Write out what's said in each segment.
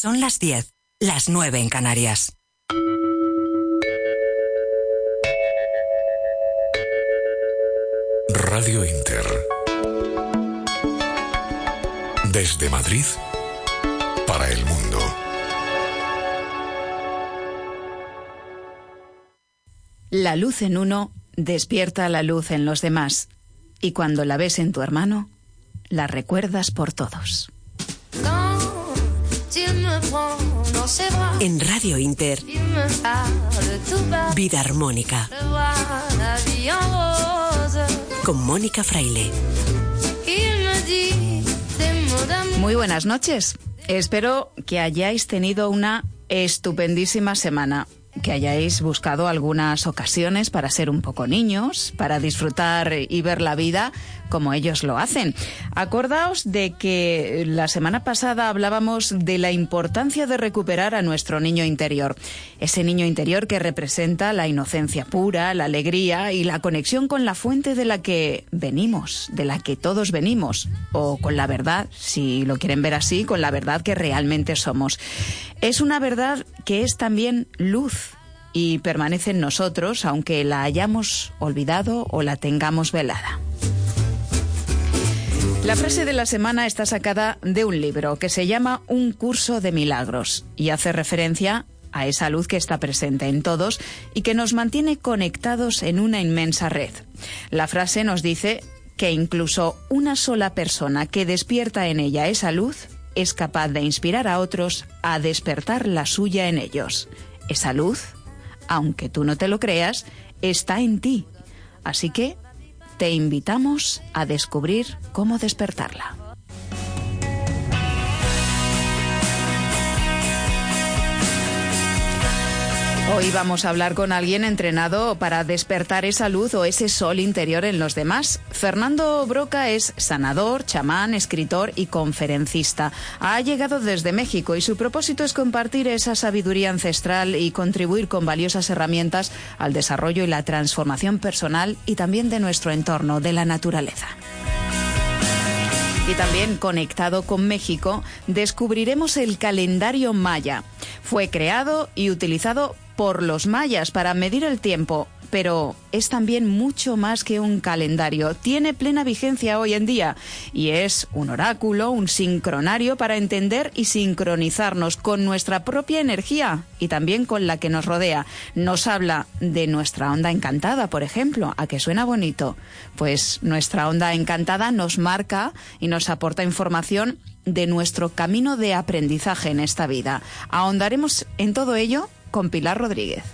Son las 10, las 9 en Canarias. Radio Inter. Desde Madrid para el mundo. La luz en uno despierta la luz en los demás. Y cuando la ves en tu hermano, la recuerdas por todos. En Radio Inter, Vida Armónica. Con Mónica Fraile. Muy buenas noches. Espero que hayáis tenido una estupendísima semana que hayáis buscado algunas ocasiones para ser un poco niños, para disfrutar y ver la vida como ellos lo hacen. Acordaos de que la semana pasada hablábamos de la importancia de recuperar a nuestro niño interior, ese niño interior que representa la inocencia pura, la alegría y la conexión con la fuente de la que venimos, de la que todos venimos, o con la verdad, si lo quieren ver así, con la verdad que realmente somos. Es una verdad que es también luz y permanece en nosotros aunque la hayamos olvidado o la tengamos velada. La frase de la semana está sacada de un libro que se llama Un curso de milagros y hace referencia a esa luz que está presente en todos y que nos mantiene conectados en una inmensa red. La frase nos dice que incluso una sola persona que despierta en ella esa luz es capaz de inspirar a otros a despertar la suya en ellos. Esa luz, aunque tú no te lo creas, está en ti. Así que te invitamos a descubrir cómo despertarla. Hoy vamos a hablar con alguien entrenado para despertar esa luz o ese sol interior en los demás. Fernando Broca es sanador, chamán, escritor y conferencista. Ha llegado desde México y su propósito es compartir esa sabiduría ancestral y contribuir con valiosas herramientas al desarrollo y la transformación personal y también de nuestro entorno, de la naturaleza. Y también conectado con México, descubriremos el calendario maya. Fue creado y utilizado por los mayas para medir el tiempo, pero es también mucho más que un calendario. Tiene plena vigencia hoy en día y es un oráculo, un sincronario para entender y sincronizarnos con nuestra propia energía y también con la que nos rodea. Nos habla de nuestra onda encantada, por ejemplo, a que suena bonito. Pues nuestra onda encantada nos marca y nos aporta información de nuestro camino de aprendizaje en esta vida. Ahondaremos en todo ello con Pilar Rodríguez.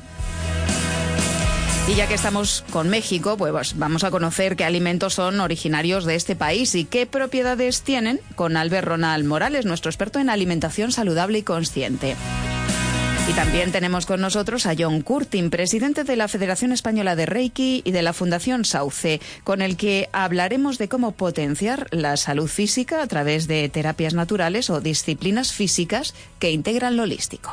Y ya que estamos con México, pues vamos a conocer qué alimentos son originarios de este país y qué propiedades tienen con Albert Ronald Morales, nuestro experto en alimentación saludable y consciente. Y también tenemos con nosotros a John Curtin, presidente de la Federación Española de Reiki y de la Fundación Sauce, con el que hablaremos de cómo potenciar la salud física a través de terapias naturales o disciplinas físicas que integran lo holístico.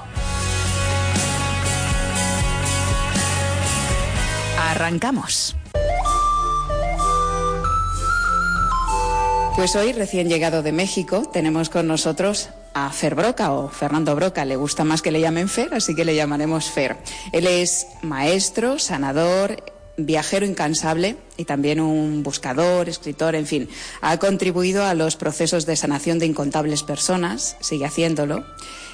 Arrancamos. Pues hoy, recién llegado de México, tenemos con nosotros a Fer Broca o Fernando Broca. Le gusta más que le llamen Fer, así que le llamaremos Fer. Él es maestro, sanador, viajero incansable y también un buscador, escritor, en fin. Ha contribuido a los procesos de sanación de incontables personas, sigue haciéndolo.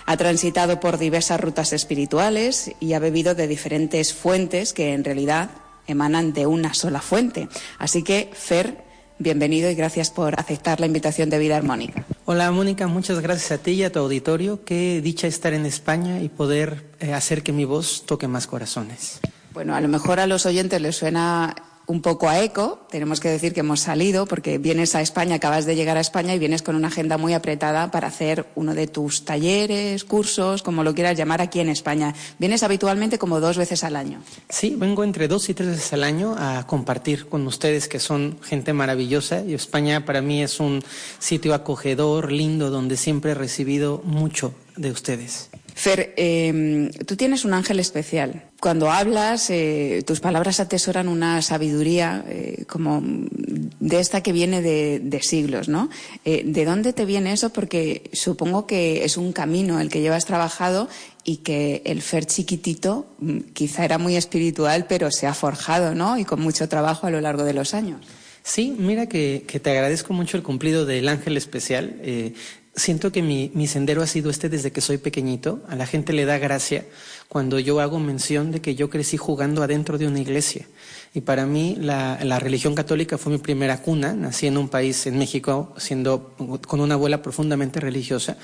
Ha transitado por diversas rutas espirituales y ha bebido de diferentes fuentes que en realidad emanan de una sola fuente. Así que, Fer, bienvenido y gracias por aceptar la invitación de Vida Armónica. Hola Mónica, muchas gracias a ti y a tu auditorio. Qué dicha estar en España y poder eh, hacer que mi voz toque más corazones. Bueno, a lo mejor a los oyentes les suena un poco a eco. Tenemos que decir que hemos salido porque vienes a España, acabas de llegar a España y vienes con una agenda muy apretada para hacer uno de tus talleres, cursos, como lo quieras llamar aquí en España. Vienes habitualmente como dos veces al año. Sí, vengo entre dos y tres veces al año a compartir con ustedes que son gente maravillosa y España para mí es un sitio acogedor, lindo, donde siempre he recibido mucho de ustedes. Fer, eh, tú tienes un ángel especial. Cuando hablas, eh, tus palabras atesoran una sabiduría, eh, como de esta que viene de, siglos, ¿no? Eh, ¿De dónde te viene eso? Porque supongo que es un camino el que llevas trabajado y que el Fer chiquitito mm, quizá era muy espiritual, pero se ha forjado, ¿no? Y con mucho trabajo a lo largo de los años. Sí, mira que, te agradezco mucho el cumplido del ángel especial. Eh, siento que mi, sendero ha sido este desde que soy pequeñito. A la gente le da gracia cuando yo hago mención de que yo crecí jugando adentro de una iglesia. Y para mí la, la, religión católica fue mi primera cuna. Nací en un país, en México, siendo con una abuela profundamente religiosa.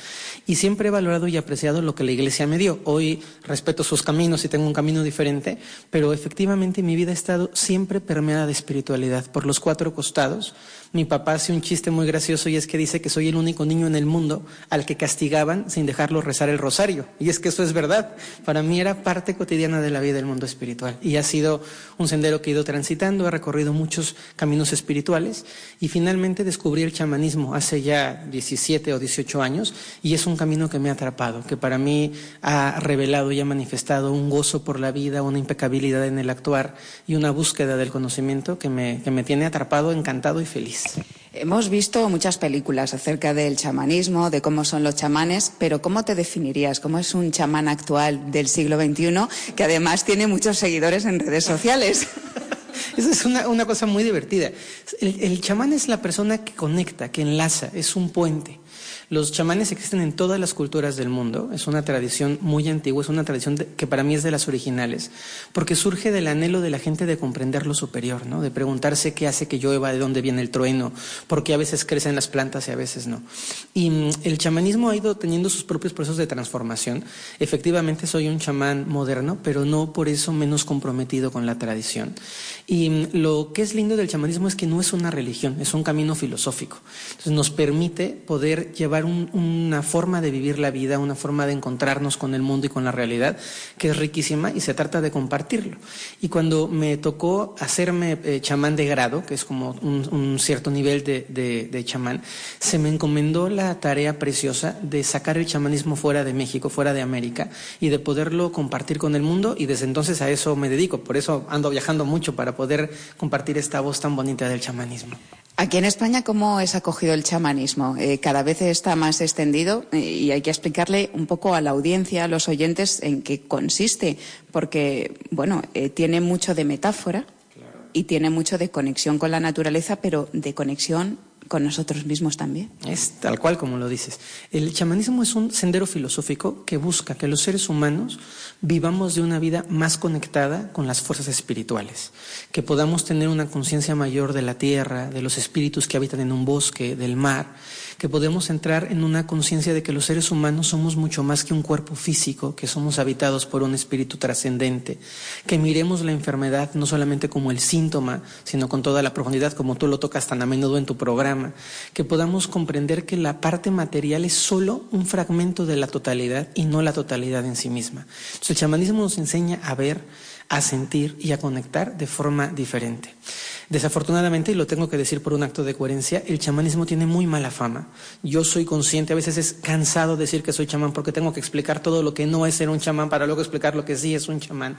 Y siempre he valorado y apreciado lo que la iglesia me dio. Hoy respeto sus caminos y tengo un camino diferente, pero efectivamente mi vida ha estado siempre permeada de espiritualidad por los cuatro costados mi papá hace un chiste muy gracioso y es que dice que soy el único niño en el mundo al que castigaban sin dejarlo rezar el rosario. Y es que eso es verdad. Para mí era parte cotidiana de la vida del mundo espiritual. Y ha sido un sendero que he ido transitando, he recorrido muchos caminos espirituales y finalmente descubrí el chamanismo hace ya 17 o 18 años y es un camino que me ha atrapado, que para mí ha revelado y ha manifestado un gozo por la vida, una impecabilidad en el actuar y una búsqueda del conocimiento que me, que me tiene atrapado, encantado y feliz. Hemos visto muchas películas acerca del chamanismo, de cómo son los chamanes, pero ¿cómo te definirías? ¿Cómo es un chamán actual del siglo XXI que además tiene muchos seguidores en redes sociales? Esa es una, cosa muy divertida. el chamán es la persona que conecta, que enlaza, es un puente. Los chamanes existen en todas las culturas del mundo, es una tradición muy antigua, es una tradición que para mí es de las originales, porque surge del anhelo de la gente de comprender lo superior, ¿no? de preguntarse qué hace que llueva, de dónde viene el trueno, por qué a veces crecen las plantas y a veces no. Y mm, el chamanismo ha ido teniendo sus propios procesos de transformación. Efectivamente soy un chamán moderno, pero no por eso menos comprometido con la tradición. Y mm, lo que es lindo del chamanismo es que no es una religión, es un camino filosófico. Nos permite poder llevar una forma de vivir la vida, una forma de encontrarnos con el mundo y con la realidad, que es riquísima y se trata de compartirlo. Y cuando me tocó hacerme eh, chamán de grado, que es como un, cierto nivel de, de, chamán, se me encomendó la tarea preciosa de sacar el chamanismo fuera de México, fuera de América, y de poderlo compartir con el mundo, y desde entonces a eso me dedico. Por eso ando viajando mucho para poder compartir esta voz tan bonita del chamanismo. Aquí en España, ¿cómo es acogido el chamanismo? Eh, cada vez está más extendido eh, y hay que explicarle un poco a la audiencia, a los oyentes, en qué consiste, porque, bueno, eh, tiene mucho de metáfora y tiene mucho de conexión con la naturaleza, pero de conexión con nosotros mismos también. Es tal cual como lo dices. El chamanismo es un sendero filosófico que busca que los seres humanos vivamos de una vida más conectada con las fuerzas espirituales, que podamos tener una conciencia mayor de la tierra, de los espíritus que habitan en un bosque, del mar, que podemos entrar en una conciencia de que los seres humanos somos mucho más que un cuerpo físico, que somos habitados por un espíritu trascendente, que miremos la enfermedad no solamente como el síntoma, sino con toda la profundidad como tú lo tocas tan a menudo en tu programa, que podamos comprender que la parte material es solo un fragmento de la totalidad y no la totalidad en sí misma. Entonces el chamanismo nos enseña a ver, a sentir y a conectar de forma diferente. Desafortunadamente, y lo tengo que decir por un acto de coherencia, el chamanismo tiene muy mala fama. Yo soy consciente, a veces es cansado decir que soy chamán porque tengo que explicar todo lo que no es ser un chamán para luego explicar lo que sí es un chamán.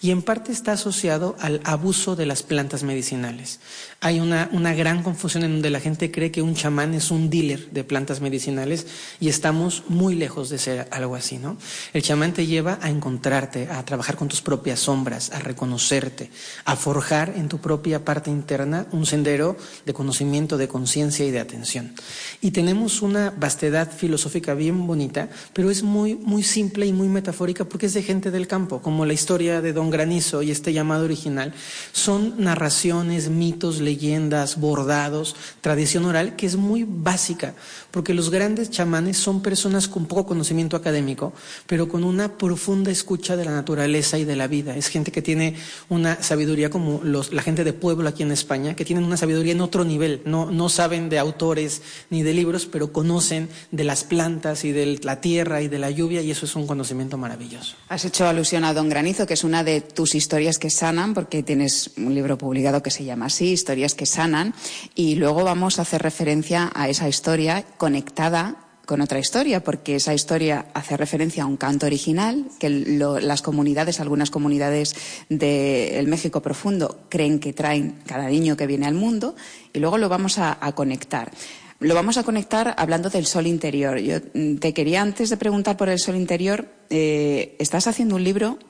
Y en parte está asociado al abuso de las plantas medicinales. Hay una, una gran confusión en donde la gente cree que un chamán es un dealer de plantas medicinales y estamos muy lejos de ser algo así, ¿no? El chamán te lleva a encontrarte, a trabajar con tus propias sombras, a reconocerte, a forjar en tu propia parte interna un sendero de conocimiento, de conciencia y de atención. Y tenemos una vastedad filosófica bien bonita, pero es muy, muy simple y muy metafórica porque es de gente del campo, como la historia de Don Granizo y este llamado original. Son narraciones, mitos, leyendas, bordados, tradición oral que es muy básica, porque los grandes chamanes son personas con poco conocimiento académico, pero con una profunda escucha de la naturaleza y de la vida. Es gente que tiene una sabiduría como los, la gente de pueblo aquí en España, que tienen una sabiduría en otro nivel. No, no saben de autores ni de libros, pero conocen de las plantas y de la tierra y de la lluvia, y eso es un conocimiento maravilloso. Has hecho alusión a Don Granizo, que es una de tus historias que sanan, porque tienes un libro publicado que se llama así, Historias que sanan, y luego vamos a hacer referencia a esa historia conectada con otra historia, porque esa historia hace referencia a un canto original que las comunidades, algunas comunidades del México profundo, creen que traen cada niño que viene al mundo, y luego lo vamos a, conectar. Lo vamos a conectar hablando del sol interior. Yo mm, te quería, antes de preguntar por el sol interior, eh, estás haciendo un libro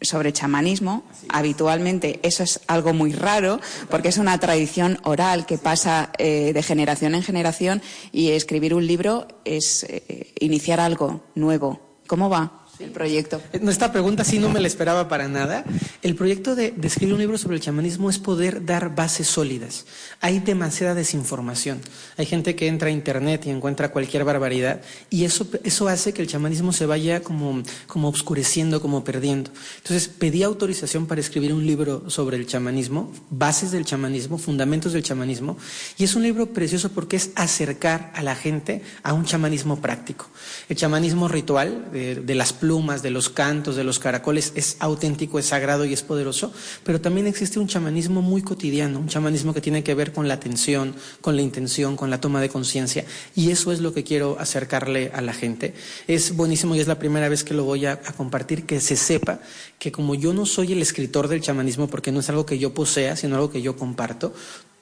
sobre chamanismo. Habitualmente eso es algo muy raro porque es una tradición oral que pasa eh, de generación en generación y escribir un libro es eh, iniciar algo nuevo. ¿Cómo va? El proyecto? Esta pregunta sí no me la esperaba para nada. El proyecto de, escribir un libro sobre el chamanismo es poder dar bases sólidas. Hay demasiada desinformación. Hay gente que entra a internet y encuentra cualquier barbaridad y eso, eso hace que el chamanismo se vaya como, como obscureciendo, como perdiendo. Entonces pedí autorización para escribir un libro sobre el chamanismo, bases del chamanismo, fundamentos del chamanismo, y es un libro precioso porque es acercar a la gente a un chamanismo práctico. El chamanismo ritual de, de las plumas, de los cantos, de los caracoles, es auténtico, es sagrado y es poderoso, pero también existe un chamanismo muy cotidiano, un chamanismo que tiene que ver con la atención, con la intención, con la toma de conciencia, y eso es lo que quiero acercarle a la gente. Es buenísimo y es la primera vez que lo voy a, a compartir, que se sepa que como yo no soy el escritor del chamanismo, porque no es algo que yo posea, sino algo que yo comparto,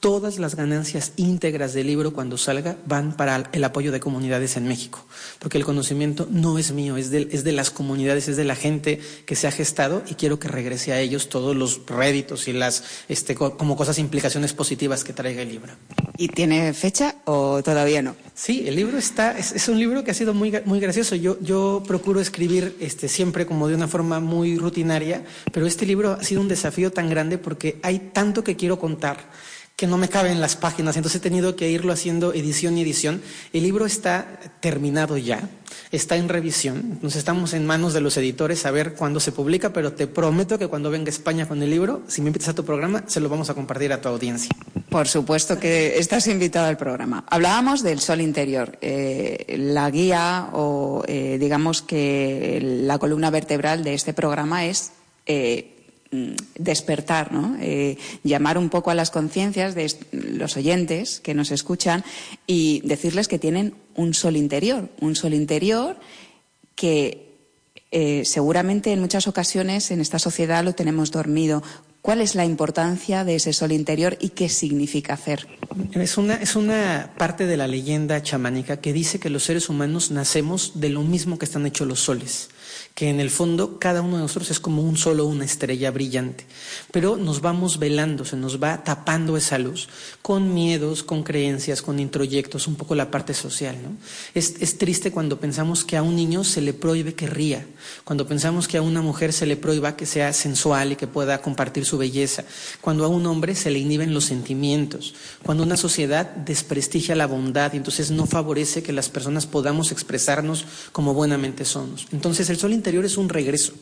todas las ganancias íntegras del libro cuando salga van para el apoyo de comunidades en México, porque el conocimiento no es mío, es de, es de las comunidades, es de la gente que se ha gestado y quiero que regrese a ellos todos los réditos y las este, como cosas, implicaciones positivas que traiga el libro. ¿Y tiene fecha o todavía no? Sí, el libro está, es, un libro que ha sido muy, muy gracioso. Yo, yo procuro escribir este, siempre como de una forma muy rutinaria, pero este libro ha sido un desafío tan grande porque hay tanto que quiero contar que no me cabe en las páginas, entonces he tenido que irlo haciendo edición y edición. El libro está terminado ya, está en revisión, entonces estamos en manos de los editores a ver cuándo se publica, pero te prometo que cuando venga España con el libro, si me invitas a tu programa, se lo vamos a compartir a tu audiencia. Por supuesto que estás invitado al programa. Hablábamos del sol interior, eh, la guía o eh, digamos que la columna vertebral de este programa es... Eh, despertar, ¿no? Eh, llamar un poco a las conciencias de los oyentes que nos escuchan y decirles que tienen un sol interior, un sol interior que eh, seguramente en muchas ocasiones en esta sociedad lo tenemos dormido. ¿Cuál es la importancia de ese sol interior y qué significa hacer? Es una, es una parte de la leyenda chamánica que dice que los seres humanos nacemos de lo mismo que están hechos los soles que en el fondo cada uno de nosotros es como un solo, una estrella brillante, pero nos vamos velando, se nos va tapando esa luz con miedos, con creencias, con introyectos, un poco la parte social. ¿no? Es, es triste cuando pensamos que a un niño se le prohíbe que ría, cuando pensamos que a una mujer se le prohíba que sea sensual y que pueda compartir su belleza, cuando a un hombre se le inhiben los sentimientos, cuando una sociedad desprestigia la bondad y entonces no favorece que las personas podamos expresarnos como buenamente somos. Entonces el sol es un regreso,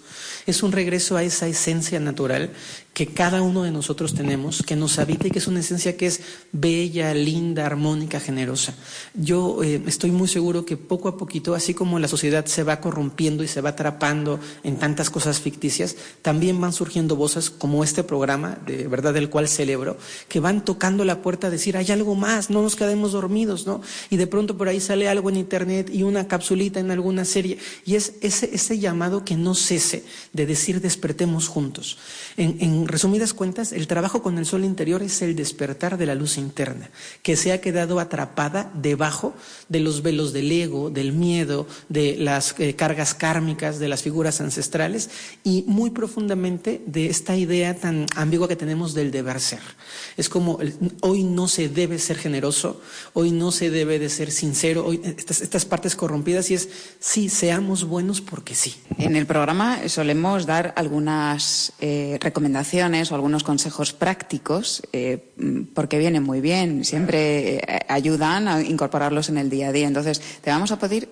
es un regreso a esa esencia natural que cada uno de nosotros tenemos, que nos habita y que es una esencia que es bella, linda, armónica, generosa. Yo eh, estoy muy seguro que poco a poquito, así como la sociedad se va corrompiendo y se va atrapando en tantas cosas ficticias, también van surgiendo voces como este programa, de verdad del cual celebro, que van tocando la puerta a decir, hay algo más, no nos quedemos dormidos, ¿no? Y de pronto por ahí sale algo en internet y una capsulita en alguna serie, y es ese, ese llamado que no cese de decir despertemos juntos. en resumidas cuentas, el trabajo con el sol interior es el despertar de la luz interna, que se ha quedado atrapada debajo de los velos del ego, del miedo, de las eh, cargas kármicas, de las figuras ancestrales y muy profundamente de esta idea tan ambigua que tenemos del deber ser. Es como hoy no se debe ser generoso, hoy no se debe de ser sincero, hoy estas, estas partes corrompidas y es sí, seamos buenos porque sí. En el programa solemos dar algunas eh, recomendaciones o algunos consejos prácticos, eh, porque vienen muy bien, siempre eh, ayudan a incorporarlos en el día a día. Entonces, te vamos a pedir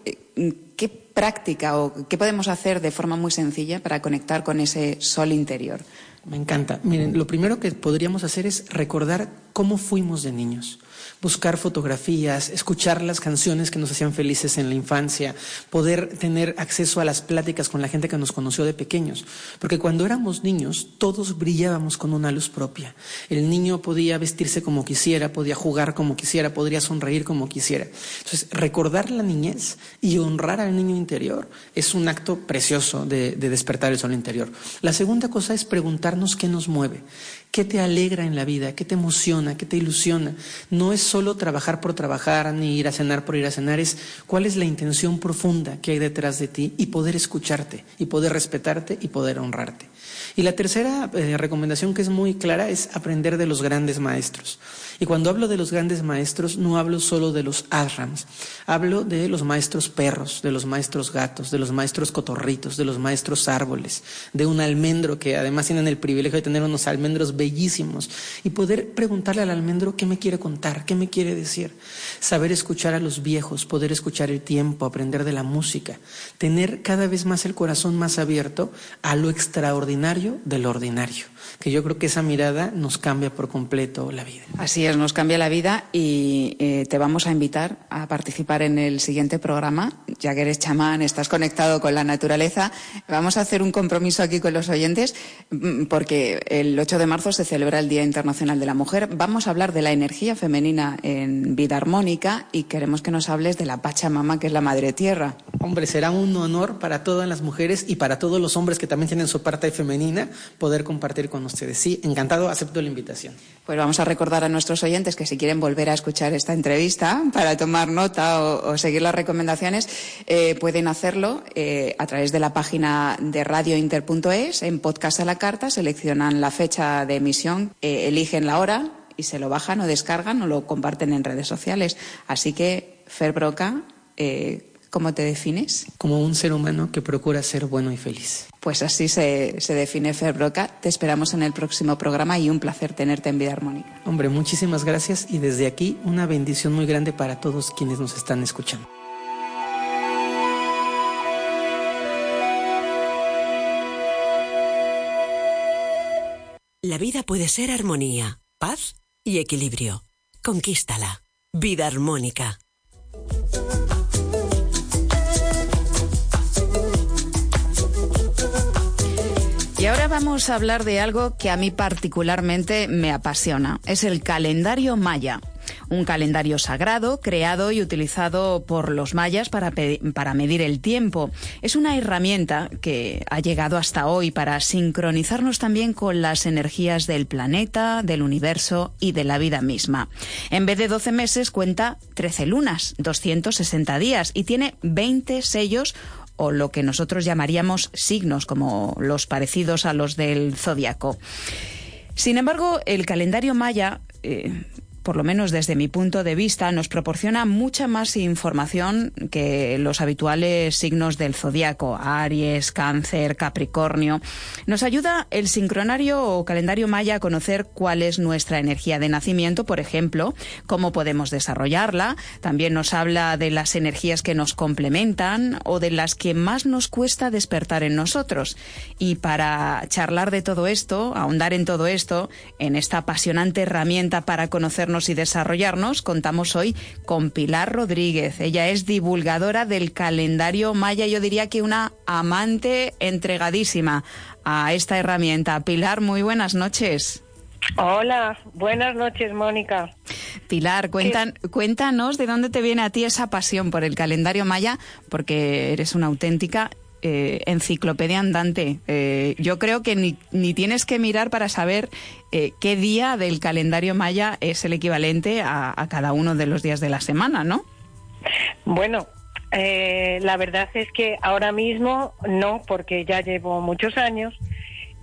qué práctica o qué podemos hacer de forma muy sencilla para conectar con ese sol interior. Me encanta. Miren, lo primero que podríamos hacer es recordar cómo fuimos de niños. Buscar fotografías, escuchar las canciones que nos hacían felices en la infancia, poder tener acceso a las pláticas con la gente que nos conoció de pequeños. Porque cuando éramos niños, todos brillábamos con una luz propia. El niño podía vestirse como quisiera, podía jugar como quisiera, podría sonreír como quisiera. Entonces, recordar la niñez y honrar al niño interior es un acto precioso de, de despertar el sol interior. La segunda cosa es preguntarnos qué nos mueve. ¿Qué te alegra en la vida? ¿Qué te emociona? ¿Qué te ilusiona? No es solo trabajar por trabajar ni ir a cenar por ir a cenar, es cuál es la intención profunda que hay detrás de ti y poder escucharte y poder respetarte y poder honrarte. Y la tercera eh, recomendación que es muy clara es aprender de los grandes maestros. Y cuando hablo de los grandes maestros, no hablo solo de los ashrams, hablo de los maestros perros, de los maestros gatos, de los maestros cotorritos, de los maestros árboles, de un almendro que además tienen el privilegio de tener unos almendros bellísimos. Y poder preguntarle al almendro qué me quiere contar, qué me quiere decir. Saber escuchar a los viejos, poder escuchar el tiempo, aprender de la música, tener cada vez más el corazón más abierto a lo extraordinario del ordinario que yo creo que esa mirada nos cambia por completo la vida. Así es, nos cambia la vida y eh, te vamos a invitar a participar en el siguiente programa. Ya que eres chamán, estás conectado con la naturaleza, vamos a hacer un compromiso aquí con los oyentes mm, porque el 8 de marzo se celebra el Día Internacional de la Mujer. Vamos a hablar de la energía femenina en vida armónica y queremos que nos hables de la Pachamama, que es la Madre Tierra. Hombre, será un honor para todas las mujeres y para todos los hombres que también tienen su parte femenina poder compartir con ustedes. Sí, encantado, acepto la invitación. Pues vamos a recordar a nuestros oyentes que si quieren volver a escuchar esta entrevista para tomar nota o, seguir las recomendaciones, eh, pueden hacerlo eh, a través de la página de radiointer.es, en podcast a la carta, seleccionan la fecha de emisión, eh, eligen la hora y se lo bajan o descargan o lo comparten en redes sociales. Así que, Fer Broca, ¿Cómo te defines? Como un ser humano que procura ser bueno y feliz. Pues así se, define Fer Broca. Te esperamos en el próximo programa y un placer tenerte en Vida Armónica. Hombre, muchísimas gracias y desde aquí una bendición muy grande para todos quienes nos están escuchando. La vida puede ser armonía, paz y equilibrio. Conquístala. Vida armónica. Y ahora vamos a hablar de algo que a mí particularmente me apasiona. Es el calendario maya. Un calendario sagrado creado y utilizado por los mayas para, para, medir el tiempo. Es una herramienta que ha llegado hasta hoy para sincronizarnos también con las energías del planeta, del universo y de la vida misma. En vez de 12 meses cuenta 13 lunas, 260 días y tiene 20 sellos o lo que nosotros llamaríamos signos, como los parecidos a los del zodiaco. Sin embargo, el calendario maya eh, por lo menos desde mi punto de vista, nos proporciona mucha más información que los habituales signos del zodiaco, Aries, Cáncer, Capricornio. Nos ayuda el sincronario o calendario maya a conocer cuál es nuestra energía de nacimiento, por ejemplo, cómo podemos desarrollarla. También nos habla de las energías que nos complementan o de las que más nos cuesta despertar en nosotros. Y para charlar de todo esto, ahondar en todo esto, en esta apasionante herramienta para conocernos y desarrollarnos, contamos hoy con Pilar Rodríguez. Ella es divulgadora del calendario maya, yo diría que una amante entregadísima a esta herramienta. Pilar, muy buenas noches. Hola, buenas noches, Mónica. Pilar, cuéntanos de dónde te viene a ti esa pasión por el calendario maya, porque eres una auténtica eh, enciclopedia andante. Eh, yo creo que ni, ni, tienes que mirar para saber eh, qué día del calendario maya es el equivalente a, cada uno de los días de la semana, ¿no? Bueno, la verdad es que ahora mismo no, porque ya llevo muchos años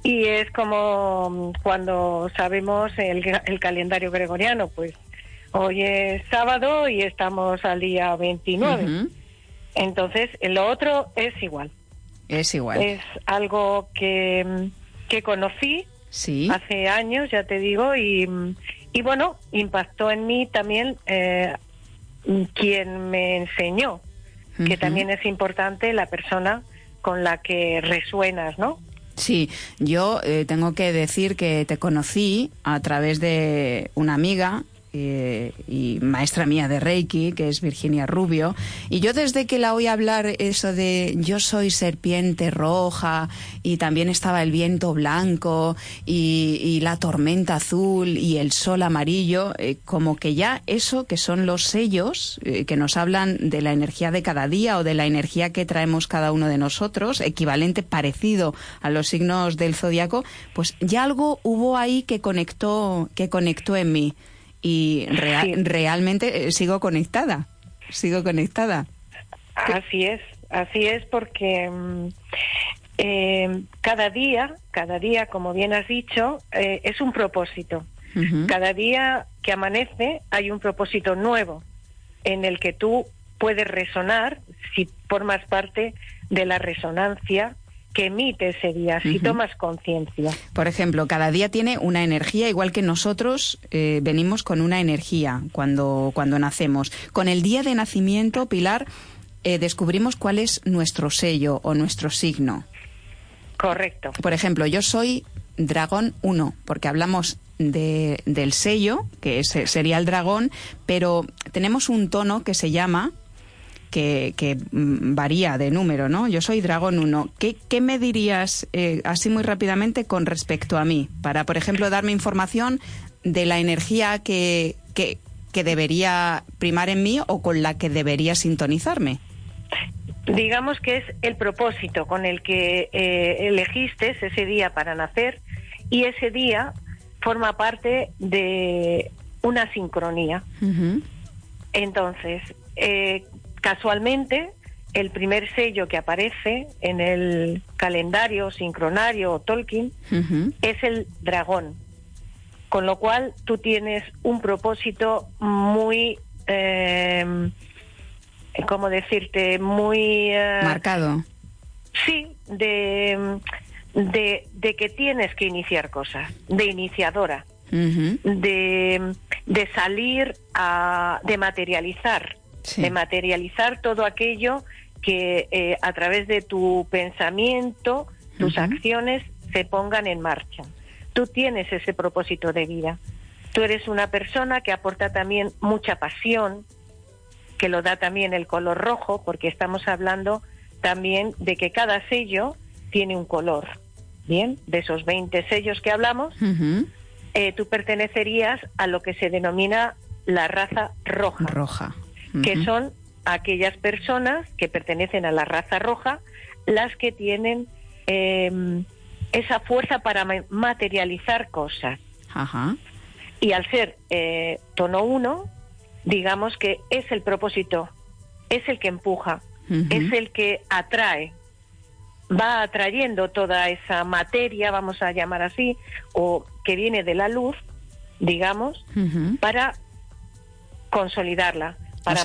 y es como cuando sabemos el, el calendario gregoriano, pues hoy es sábado y estamos al día 29. Entonces, lo otro es igual. Es igual. Es algo que, que conocí hace años, ya te digo, y, y bueno, impactó en mí también eh, quien me enseñó, que también es importante la persona con la que resuenas, ¿no? Sí, yo eh, tengo que decir que te conocí a través de una amiga eh, y maestra mía de Reiki, que es Virginia Rubio. Y yo desde que la oí hablar eso de yo soy serpiente roja y también estaba el viento blanco y, la tormenta azul y el sol amarillo, eh, como que ya eso que son los sellos eh, que nos hablan de la energía de cada día o de la energía que traemos cada uno de nosotros, equivalente parecido a los signos del zodiaco, pues ya algo hubo ahí que conectó, que conectó en mí y realmente eh, sigo conectada, sigo conectada. Así es, así es porque mm, eh, cada día, cada día, como bien has dicho, eh, es un propósito. Cada día que amanece hay un propósito nuevo en el que tú puedes resonar si formas parte de la resonancia que emite ese día, si tomas conciencia. Por ejemplo, cada día tiene una energía, igual que nosotros eh, venimos con una energía cuando, cuando nacemos. Con el día de nacimiento, Pilar, eh, descubrimos cuál es nuestro sello o nuestro signo. Correcto. Por ejemplo, yo soy dragón 1, porque hablamos de, del sello, que sería el dragón, pero tenemos un tono que se llama que, mm, varía de número, ¿no? Yo soy Dragón 1. ¿Qué, qué me dirías eh, así muy rápidamente con respecto a mí? Para, por ejemplo, darme información de la energía que, que, debería primar en mí o con la que debería sintonizarme. Digamos que es el propósito con el que eh, elegiste ese día para nacer y ese día forma parte de una sincronía. Entonces, eh, Casualmente, el primer sello que aparece en el calendario sincronario o Tolkien es el dragón, con lo cual tú tienes un propósito muy, eh, ¿cómo decirte? Muy... Eh, Marcado. Sí, de, de, que tienes que iniciar cosas, de iniciadora, de, de salir a, de materializar de materializar todo aquello que eh, a través de tu pensamiento, tus acciones se pongan en marcha. Tú tienes ese propósito de vida. Tú eres una persona que aporta también mucha pasión, que lo da también el color rojo, porque estamos hablando también de que cada sello tiene un color. Bien, de esos 20 sellos que hablamos, eh, tú pertenecerías a lo que se denomina la raza roja. Roja que son aquellas personas que pertenecen a la raza roja las que tienen em, esa fuerza para materializar cosas. Y al ser eh, tono 1, digamos que es el propósito, es el que empuja, es el que atrae, va atrayendo toda esa materia, vamos a llamar así, o que viene de la luz, digamos, para consolidarla para,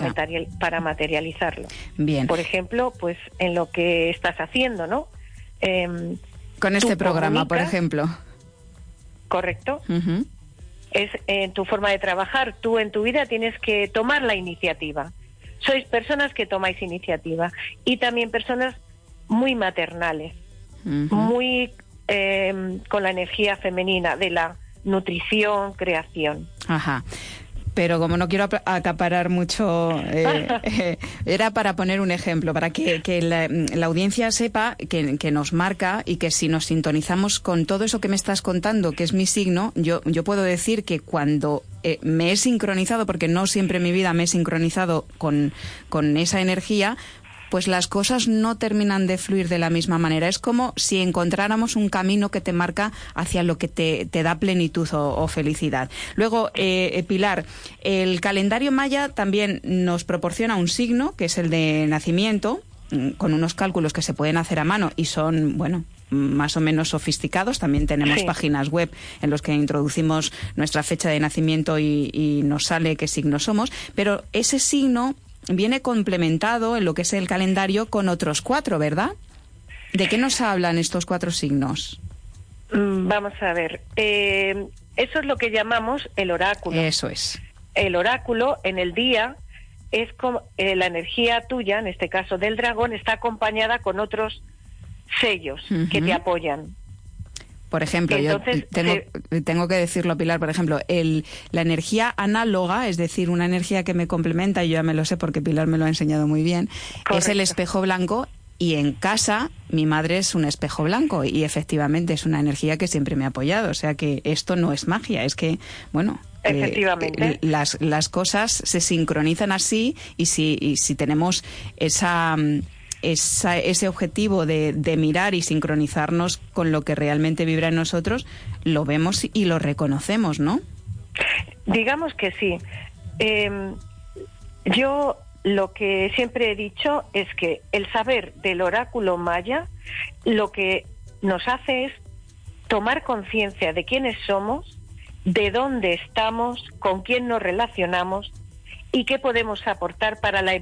para materializarlo. Bien. Por ejemplo, pues en lo que estás haciendo, ¿no? Em, Con este programa, por ejemplo. Correcto. Es en tu forma de trabajar. Tú en tu vida tienes que tomar la iniciativa. Sois personas que tomáis iniciativa y también personas muy maternales, muy em, con la energía femenina de la nutrición, creación. Ajá pero como no quiero acaparar mucho, eh, eh, era para poner un ejemplo, para que, la, audiencia sepa que, nos marca y que si nos sintonizamos con todo eso que me estás contando, que es mi signo, yo, yo puedo decir que cuando eh, me he sincronizado, porque no siempre en mi vida me he sincronizado con, con esa energía, pues las cosas no terminan de fluir de la misma manera. Es como si encontráramos un camino que te marca hacia lo que te, da plenitud o, felicidad. Luego, eh, eh, Pilar, el calendario maya también nos proporciona un signo, que es el de nacimiento, mm, con unos cálculos que se pueden hacer a mano y son, bueno, más o menos sofisticados. También tenemos páginas web en los que introducimos nuestra fecha de nacimiento y, y, nos sale qué signo somos. Pero ese signo viene complementado en lo que es el calendario con otros cuatro, ¿verdad? ¿De qué nos hablan estos cuatro signos? Mm, vamos a ver. Eh, eso es lo que llamamos el oráculo. Eso es. El oráculo en el día es como eh, la energía tuya, en este caso del dragón, está acompañada con otros sellos que te apoyan. Por ejemplo, yo tengo, tengo, que decirlo, Pilar, por ejemplo, el, la energía análoga, es decir, una energía que me complementa, y yo ya me lo sé porque Pilar me lo ha enseñado muy bien, es el espejo blanco y en casa mi madre es un espejo blanco y efectivamente es una energía que siempre me ha apoyado. O sea que esto no es magia, es que, bueno, eh, Efectivamente. las, las cosas se sincronizan así y si, y si tenemos esa, esa, ese objetivo de, mirar y sincronizarnos con lo que realmente vibra en nosotros, lo vemos y lo reconocemos, ¿no? Digamos que sí. Em, yo lo que siempre he dicho es que el saber del oráculo maya lo que nos hace es tomar conciencia de quiénes somos, de dónde estamos, con quién nos relacionamos y qué podemos aportar para, la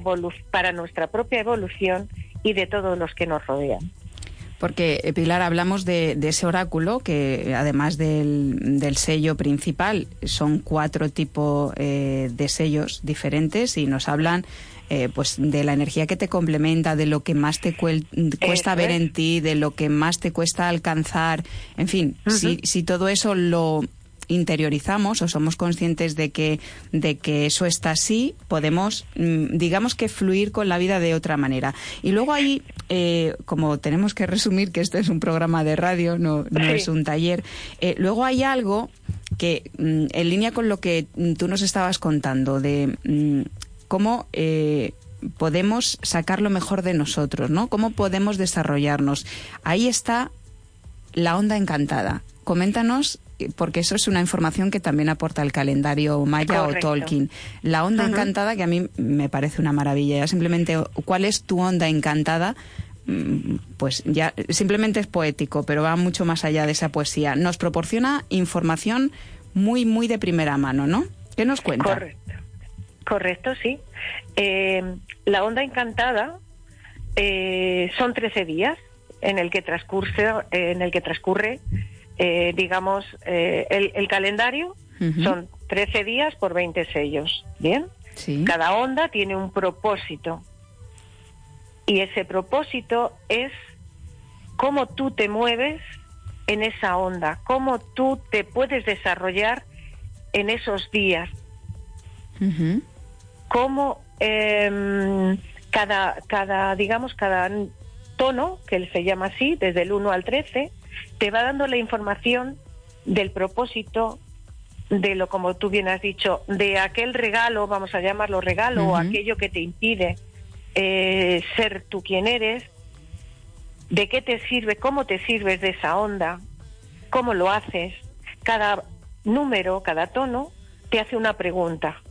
para nuestra propia evolución y de todos los que nos rodean. Porque, eh, Pilar, hablamos de, ese oráculo que, además del, sello principal, son cuatro tipos eh, de sellos diferentes y nos hablan eh, pues de la energía que te complementa, de lo que más te cuesta ver en ti, de lo que más te cuesta alcanzar, en fin, si, si todo eso lo interiorizamos o somos conscientes de que, de que eso está así, podemos, mm, digamos que fluir con la vida de otra manera. Y luego ahí, eh, como tenemos que resumir que este es un programa de radio, no, no es un taller, eh, luego hay algo que, mm, en línea con lo que tú nos estabas contando, de cómo eh, podemos sacar lo mejor de nosotros, ¿no? Cómo podemos desarrollarnos. Ahí está la onda encantada. Coméntanos, porque eso es una información que también aporta el calendario Maya o Tolkien. La onda encantada, que a mí me parece una maravilla. Ya simplemente, ¿cuál es tu onda encantada? Mm, pues ya simplemente es poético, pero va mucho más allá de esa poesía. Nos proporciona información muy, muy de primera mano, ¿no? ¿Qué nos cuenta? Correcto. Correcto, sí. Eh, la onda encantada eh, son 13 días en el que transcurre, en el que transcurre eh, digamos, el, calendario. Son 13 días por 20 sellos. ¿Bien? Cada onda tiene un propósito. Y ese propósito es cómo tú te mueves en esa onda, cómo tú te puedes desarrollar en esos días cómo em, cada, cada, digamos, cada tono, que se llama así, desde el 1 al 13, te va dando la información del propósito de lo, como tú bien has dicho, de aquel regalo, vamos a llamarlo regalo, o aquello que te impide eh, ser tú quien eres, de qué te sirve, cómo te sirves de esa onda, cómo lo haces. Cada número, cada tono, te hace una pregunta.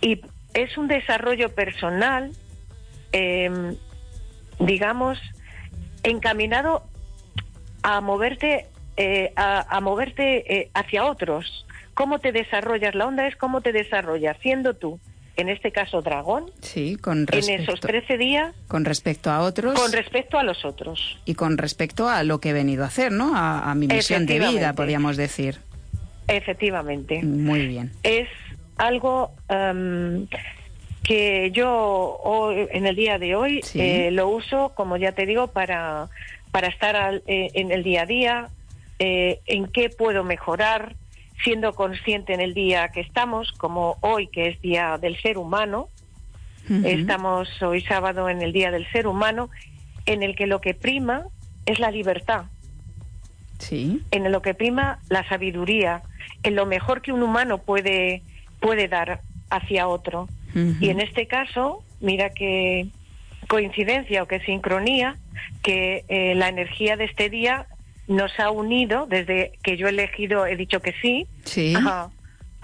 Y es un desarrollo personal, em, digamos, encaminado a moverte, eh, a, moverte eh, hacia otros. ¿Cómo te desarrollas? La onda es cómo te desarrollas, siendo tú, en este caso dragón, sí, con respecto, en esos 13 días. Con respecto a otros. Con respecto a los otros. Y con respecto a lo que he venido a hacer, ¿no? A, a mi misión de vida, podríamos decir. Efectivamente. Muy bien. Es algo em, que yo hoy, en el día de hoy eh, lo uso, como ya te digo, para, para estar eh, en el día a día, eh, en qué puedo mejorar, siendo consciente en el día que estamos, como hoy que es Día del Ser Humano. Estamos hoy sábado en el Día del Ser Humano, en el que lo que prima es la libertad. Sí. En lo que prima la sabiduría, en lo mejor que un humano puede puede dar hacia otro. Y en este caso, mira qué coincidencia o qué sincronía que eh, la energía de este día nos ha unido desde que yo he elegido, he dicho que sí, A,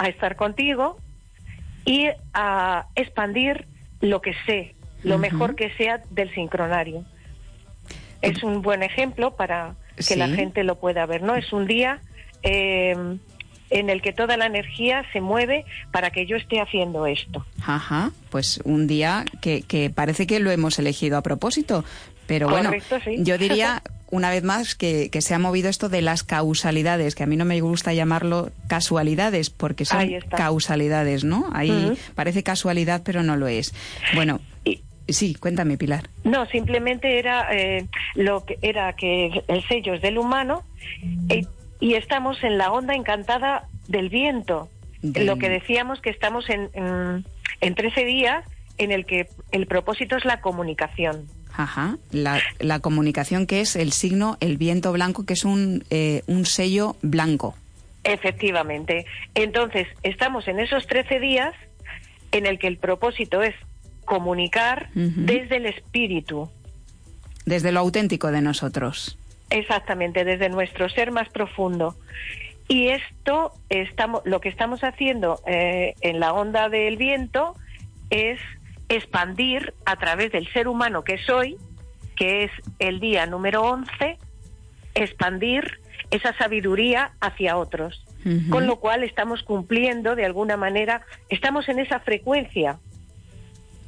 estar contigo y a expandir lo que sé, lo mejor que sea del sincronario. Es un buen ejemplo para que la gente lo pueda ver, ¿no? Es un día eh, en el que toda la energía se mueve para que yo esté haciendo esto. Ajá, pues un día que, que parece que lo hemos elegido a propósito, pero bueno, yo diría una vez más que, que, se ha movido esto de las causalidades, que a mí no me gusta llamarlo casualidades, porque son causalidades, ¿no? Ahí parece casualidad, pero no lo es. Bueno. Sí, cuéntame, Pilar. No, simplemente era eh, lo que era que el sello es del humano eh, y estamos en la onda encantada del viento. Del- Lo que decíamos que estamos en, en, en 13 días en el que el propósito es la comunicación. Ajá. La, la comunicación que es el signo, el viento blanco, que es un, eh, un sello blanco. Efectivamente. Entonces, estamos en esos 13 días en el que el propósito es comunicar desde el espíritu. Desde lo auténtico de nosotros. Exactamente, desde nuestro ser más profundo. Y esto estamos, lo que estamos haciendo eh, en la onda del viento es expandir a través del ser humano que soy, que es el día número 11, expandir esa sabiduría hacia otros. Con lo cual estamos cumpliendo de alguna manera, estamos en esa frecuencia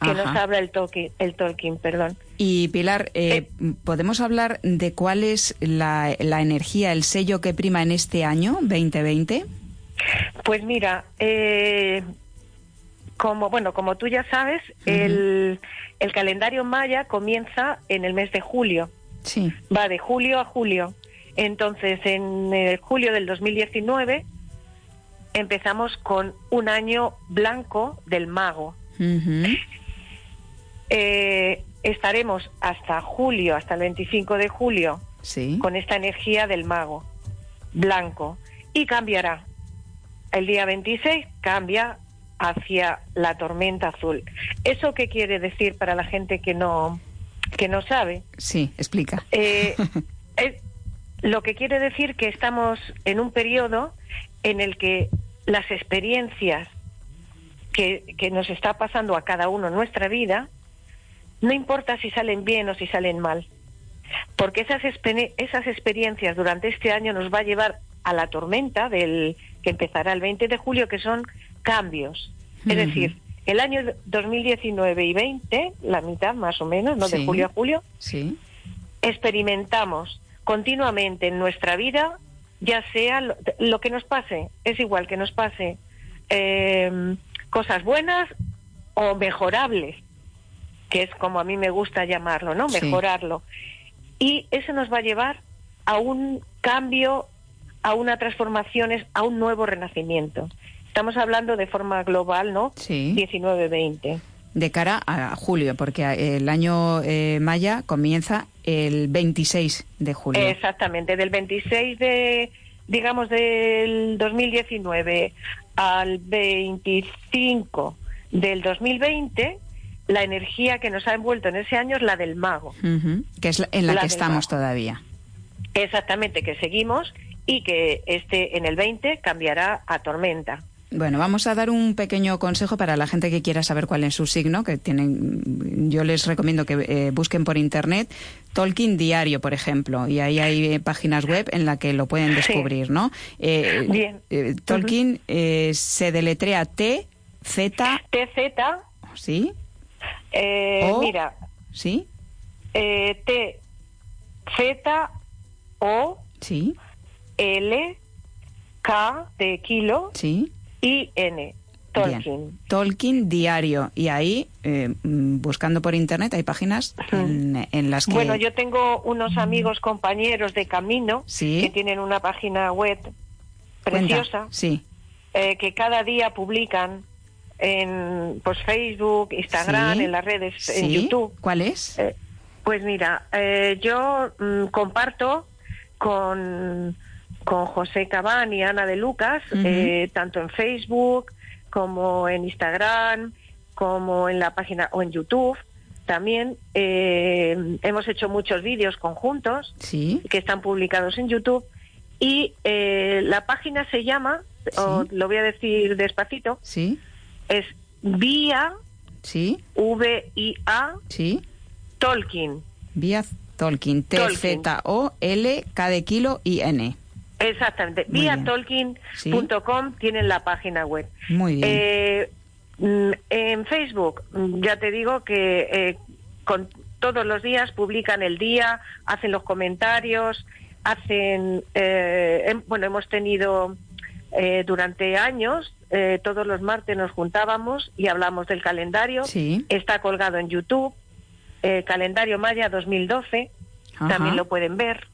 que Ajá. nos habla el Tolkien, el Tolkien perdón. Y Pilar, eh, ¿podemos hablar de cuál es la, la energía, el sello que prima en este año 2020? Pues mira, eh, como bueno, como tú ya sabes, el, el calendario maya comienza en el mes de julio, Sí. va de julio a julio. Entonces, en el julio del 2019 empezamos con un año blanco del mago. Eh, estaremos hasta julio, hasta el 25 de julio, Sí. con esta energía del mago blanco y cambiará. El día 26 cambia hacia la tormenta azul. ¿Eso qué quiere decir para la gente que no que no sabe? Sí, explica. Eh, es- lo que quiere decir que estamos en un periodo en el que las experiencias que, que nos está pasando a cada uno en nuestra vida, no importa si salen bien o si salen mal, porque esas, esas experiencias durante este año nos va a llevar a la tormenta del que empezará el 20 de julio, que son cambios. Es decir, el año 2019 y 20, la mitad más o menos, no Sí. de julio a julio, Sí. experimentamos continuamente en nuestra vida, ya sea lo, lo que nos pase, es igual que nos pase eh, cosas buenas o mejorables, que es como a mí me gusta llamarlo, ¿no? Sí. Mejorarlo. Y eso nos va a llevar a un cambio, a una transformación, es- a un nuevo renacimiento. Estamos hablando de forma global, ¿no? Sí. 19-20. De cara a julio, porque el año eh, maya comienza el 26 de julio. Exactamente, del 26 de, digamos, del 2019 al 25 del 2020, la energía que nos ha envuelto en ese año es la del mago. Ujú, Que es la- en la, La que estamos mago. todavía. Exactamente, que seguimos y que este en el 20 cambiará a tormenta. Bueno, vamos a dar un pequeño consejo para la gente que quiera saber cuál es su signo, que tienen, yo les recomiendo que eh, busquen por internet Tolkien Diario, por ejemplo, y ahí hay eh, páginas web en la que lo pueden Sí. descubrir, ¿no? Eh, Bien. eh, Tolkien se deletrea T, Z, TZ, ¿sí? eh, O. mira, ¿Sí? eh, T, Z, O, ¿Sí? L, K de kilo, ¿Sí? I, N. Tolkien. Bien. Tolkien Diario. Y ahí, eh, buscando por internet, hay páginas en, en las que... Bueno, yo tengo unos amigos, compañeros de camino Sí. que tienen una página web Cuenta. preciosa Sí. eh, que cada día publican en pues Facebook, Instagram, Sí. en las redes, Sí. en YouTube. ¿Cuál es? Eh, pues mira, eh, yo mm, comparto con, con José Cabán y Ana de Lucas, eh, tanto en Facebook como en Instagram, como en la página o en YouTube. También eh, hemos hecho muchos vídeos conjuntos Sí. que están publicados en YouTube y eh, la página se llama, o lo voy a decir despacito, Sí. es Vía, Sí. V-I-A, Sí. Tolkien. Vía Tolkien. T-Z-O-L, K de kilo y N. Exactamente. Muy Vía. Tolkien.com tienen la página web. Muy bien. Eh, mm, en Facebook, mm, ya te digo que eh, con, todos los días publican el día, hacen los comentarios, hacen. eh, hem- bueno, hemos tenido eh, durante años, eh, todos los martes nos juntábamos y hablamos del calendario. Sí. Está colgado en YouTube, eh, calendario Maya 2012, también lo pueden ver.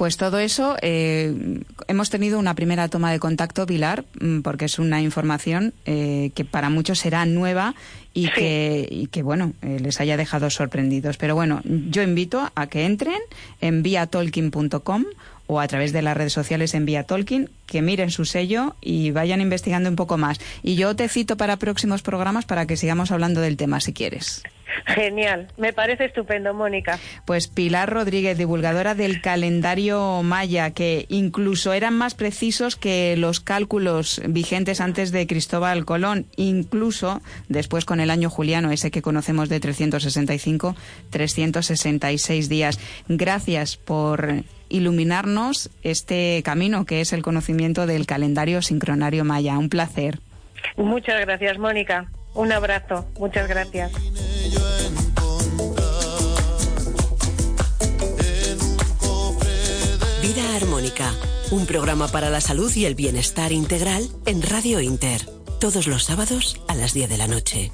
Pues todo eso, eh, hemos tenido una primera toma de contacto, Pilar, mm, porque es una información eh, que para muchos será nueva y, que, y que, bueno, eh, les haya dejado sorprendidos. Pero bueno, yo invito a que entren en viatolkin.com o a través de las redes sociales en Vía Tolkien, que miren su sello y vayan investigando un poco más. Y yo te cito para próximos programas para que sigamos hablando del tema, si quieres. Genial, me parece estupendo, Mónica. Pues Pilar Rodríguez, divulgadora del calendario maya, que incluso eran más precisos que los cálculos vigentes antes de Cristóbal Colón, incluso después con el año juliano, ese que conocemos de 365, 366 días. Gracias por iluminarnos este camino que es el conocimiento del calendario sincronario maya. Un placer. Muchas gracias, Mónica. Un abrazo. Muchas gracias. Vida Armónica, un programa para la salud y el bienestar integral en Radio Inter, todos los sábados a las 10 de la noche.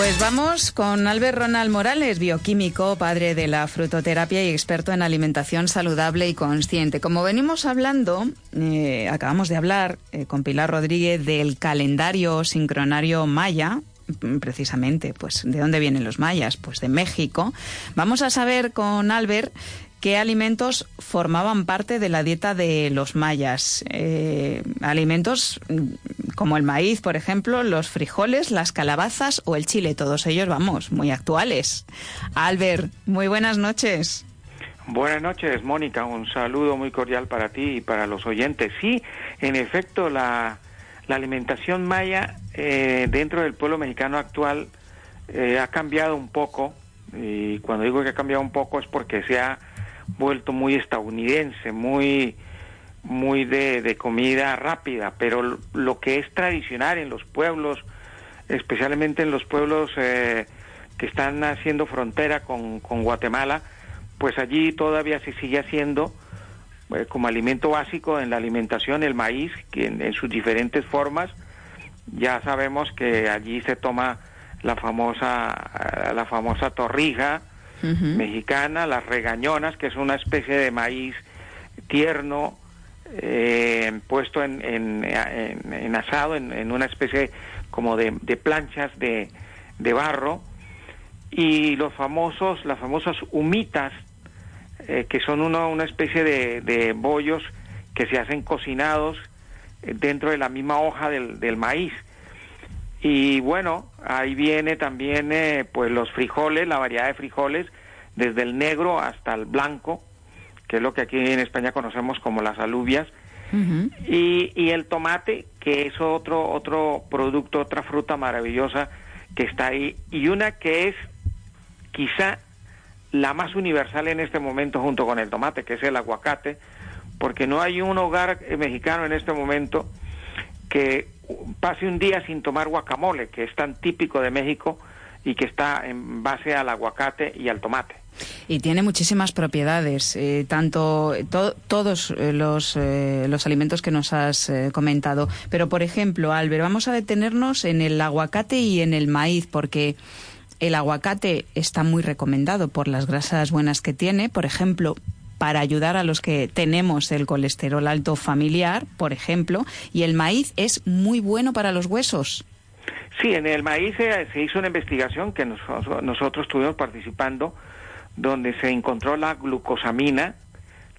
Pues vamos con Albert Ronald Morales, bioquímico, padre de la frutoterapia y experto en alimentación saludable y consciente. Como venimos hablando, eh, acabamos de hablar eh, con Pilar Rodríguez del calendario sincronario maya, mm, precisamente, pues ¿de dónde vienen los mayas? Pues de México. Vamos a saber con Albert qué alimentos formaban parte de la dieta de los mayas. Eh, alimentos mm, como el maíz, por ejemplo, los frijoles, las calabazas o el chile, todos ellos, vamos, muy actuales. Albert, muy buenas noches. Buenas noches, Mónica. Un saludo muy cordial para ti y para los oyentes. Sí, en efecto, la, alimentación maya eh, dentro del pueblo mexicano actual eh, ha cambiado un poco. Y cuando digo que ha cambiado un poco es porque se ha vuelto muy estadounidense, muy, muy de, comida rápida, pero lo que es tradicional en los pueblos, especialmente en los pueblos eh, que están haciendo frontera con, Guatemala, pues allí todavía se sigue haciendo eh, como alimento básico en la alimentación el maíz, que en, sus diferentes formas. Ya sabemos que allí se toma la famosa, la famosa torrija, mexicana, las regañonas, que es una especie de maíz tierno, eh, puesto en, en, asado, en, una especie como de, planchas de, barro, y los famosos, las famosas humitas, eh, que son una especie de, bollos que se hacen cocinados eh, dentro de la misma hoja del, del maíz. Y bueno, ahí viene también eh, pues los frijoles, la variedad de frijoles, desde el negro hasta el blanco, que es lo que aquí en España conocemos como las alubias, y, y, el tomate, que es otro, otro producto, otra fruta maravillosa que está ahí, y una que es quizá la más universal en este momento junto con el tomate, que es el aguacate, porque no hay un hogar mexicano en este momento que pase un día sin tomar guacamole, que es tan típico de México y que está en base al aguacate y al tomate. Y tiene muchísimas propiedades, eh, tanto todos eh, los, eh, los, alimentos que nos has comentado. Pero, por ejemplo, Albert, vamos a detenernos en el aguacate y en el maíz, porque el aguacate está muy recomendado por las grasas buenas que tiene. Por ejemplo, para ayudar a los que tenemos el colesterol alto familiar, por ejemplo, y el maíz es muy bueno para los huesos. Sí, en el maíz se, hizo una investigación que nosotros estuvimos participando, donde se encontró la glucosamina.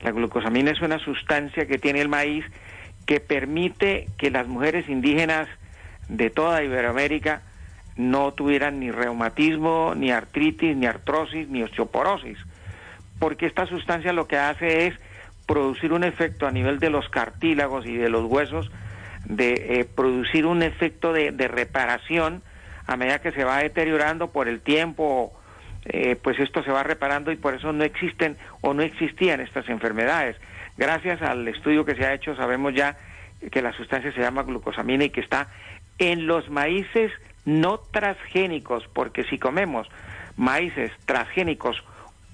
La glucosamina es una sustancia que tiene el maíz que permite que las mujeres indígenas de toda Iberoamérica no tuvieran ni reumatismo, ni artritis, ni artrosis, ni osteoporosis porque esta sustancia lo que hace es producir un efecto a nivel de los cartílagos y de los huesos, de eh, producir un efecto de, reparación a medida que se va deteriorando por el tiempo, eh, pues esto se va reparando y por eso no existen o no existían estas enfermedades. Gracias al estudio que se ha hecho sabemos ya que la sustancia se llama glucosamina y que está en los maíces no transgénicos, porque si comemos maíces transgénicos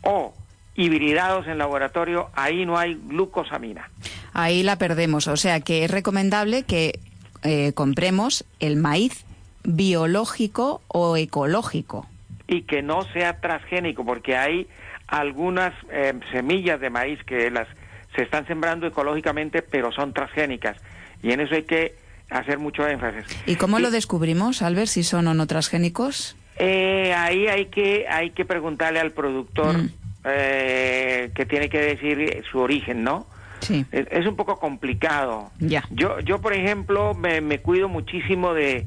o hibridados en laboratorio, ahí no hay glucosamina. Ahí la perdemos. O sea que es recomendable que eh, compremos el maíz biológico o ecológico. Y que no sea transgénico, porque hay algunas eh, semillas de maíz que las se están sembrando ecológicamente, pero son transgénicas. Y en eso hay que hacer mucho énfasis. ¿Y cómo lo descubrimos, Albert, si son o no transgénicos? Eh, ahí hay que hay que preguntarle al productor mm. Eh, que tiene que decir su origen, ¿no? Sí. Es, un poco complicado. Ya. Yo, yo por ejemplo, me, cuido muchísimo de,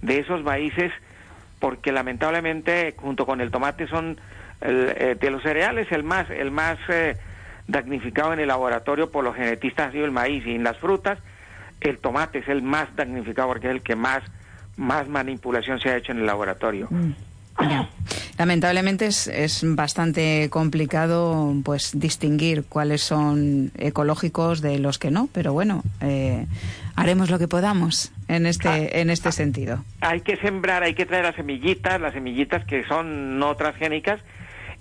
de, esos maíces porque lamentablemente, junto con el tomate, son eh, de los cereales el más, el más eh, damnificado en el laboratorio por los genetistas ha sido el maíz y en las frutas el tomate es el más damnificado porque es el que más, más manipulación se ha hecho en el laboratorio. Mm. Lamentablemente es, es, bastante complicado pues distinguir cuáles son ecológicos de los que no, pero bueno, eh, haremos lo que podamos en este ah, en este ah, sentido. Hay que sembrar, hay que traer las semillitas, las semillitas que son no transgénicas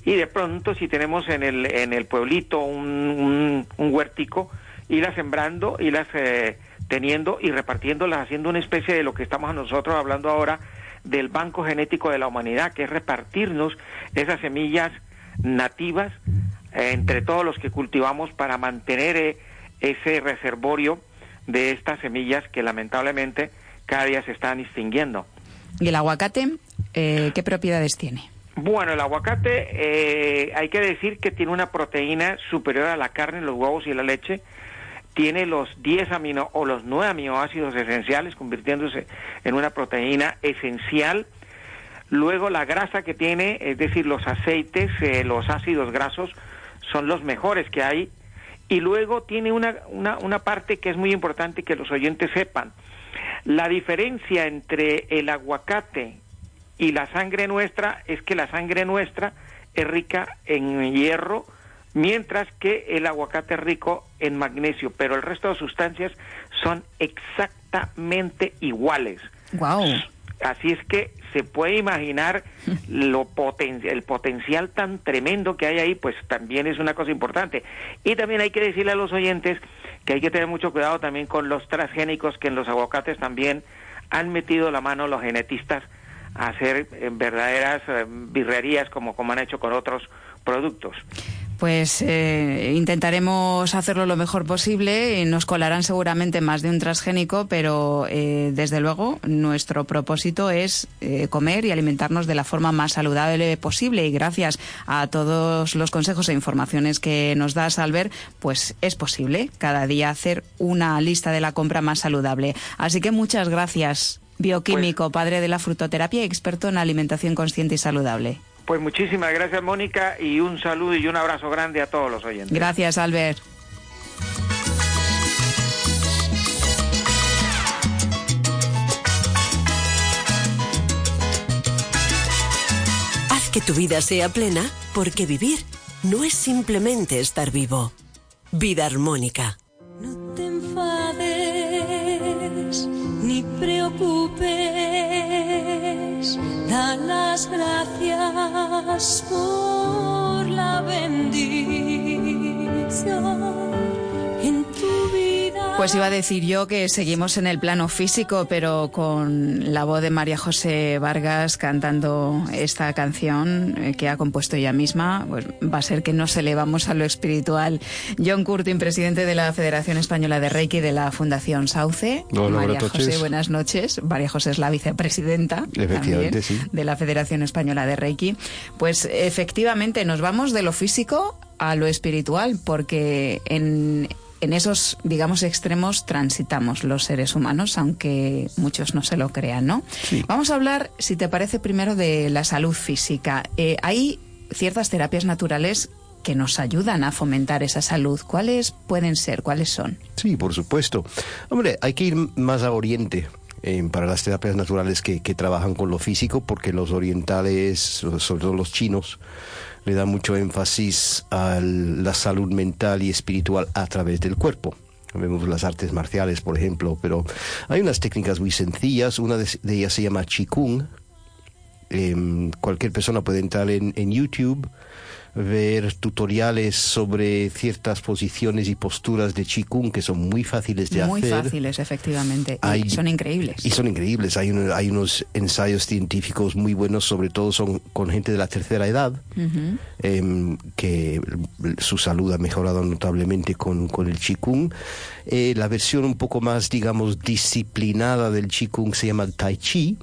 y de pronto si tenemos en el en el pueblito un, un, huertico irlas sembrando, irlas eh, teniendo y repartiéndolas, haciendo una especie de lo que estamos nosotros hablando ahora del Banco Genético de la Humanidad, que es repartirnos esas semillas nativas eh, entre todos los que cultivamos para mantener eh, ese reservorio de estas semillas que lamentablemente cada día se están extinguiendo. ¿Y el aguacate eh, qué propiedades tiene? Bueno, el aguacate hay que decir que tiene una proteína superior a la carne, los huevos y la leche, tiene los 10 amino o los 9 aminoácidos esenciales, convirtiéndose en una proteína esencial. Luego la grasa que tiene, es decir, los aceites, eh, los ácidos grasos, son los mejores que hay. Y luego tiene una, una, una parte que es muy importante que los oyentes sepan. La diferencia entre el aguacate y la sangre nuestra es que la sangre nuestra es rica en hierro, mientras que el aguacate es rico en magnesio, pero el resto de sustancias son exactamente iguales. Wow. Así es que se puede imaginar lo poten el potencial tan tremendo que hay ahí, pues también es una cosa importante. Y también hay que decirle a los oyentes que hay que tener mucho cuidado también con los transgénicos que en los aguacates también han metido la mano los genetistas a hacer eh, verdaderas eh, birrerías como, como han hecho con otros productos pues eh, intentaremos hacerlo lo mejor posible. Nos colarán seguramente más de un transgénico, pero eh, desde luego nuestro propósito es eh, comer y alimentarnos de la forma más saludable posible. Y gracias a todos los consejos e informaciones que nos das, Albert, pues es posible cada día hacer una lista de la compra más saludable. Así que muchas gracias, bioquímico, pues padre de la frutoterapia y experto en alimentación consciente y saludable. Pues muchísimas gracias, Mónica, y un saludo y un abrazo grande a todos los oyentes. Gracias, Albert. Haz que tu vida sea plena, porque vivir no es simplemente estar vivo. Vida armónica. No te enfades gracias por la bendición. Pues iba a decir yo que seguimos en el plano físico, pero con la voz de María José Vargas cantando esta canción eh, que ha compuesto ella misma, pues va a ser que nos elevamos a lo espiritual. John Curtin, presidente de la Federación Española de Reiki de la Fundación Sauce. María José, buenas noches. María José es la vicepresidenta también de la Federación Española de Reiki. Pues efectivamente nos vamos de lo físico a lo espiritual, porque en, en esos, digamos, extremos transitamos los seres humanos, aunque muchos no se lo crean, ¿no? Vamos a hablar, si te parece, primero de la salud física. Eh, hay ciertas terapias naturales que nos ayudan a fomentar esa salud. ¿Cuáles pueden ser? ¿Cuáles son? Sí, por supuesto. Hombre, hay que ir más a Oriente. Eh, para las terapias naturales que, que trabajan con lo físico, porque los orientales, sobre todo los chinos, le da mucho énfasis a la salud mental y espiritual a través del cuerpo. Vemos las artes marciales, por ejemplo, pero hay unas técnicas muy sencillas. Una de, ellas se llama Qigong. Em, cualquier persona puede entrar en, YouTube, ver tutoriales sobre ciertas posiciones y posturas de Qigong que son muy fáciles de Muy hacer. fáciles, efectivamente. Y son increíbles. Y son increíbles. Hay, un- hay unos ensayos científicos muy buenos, sobre todo son con gente de la tercera edad, em, que su salud ha mejorado notablemente con, con el Qigong. Eh, la versión un poco más, digamos, disciplinada del Qigong se llama Tai Chi.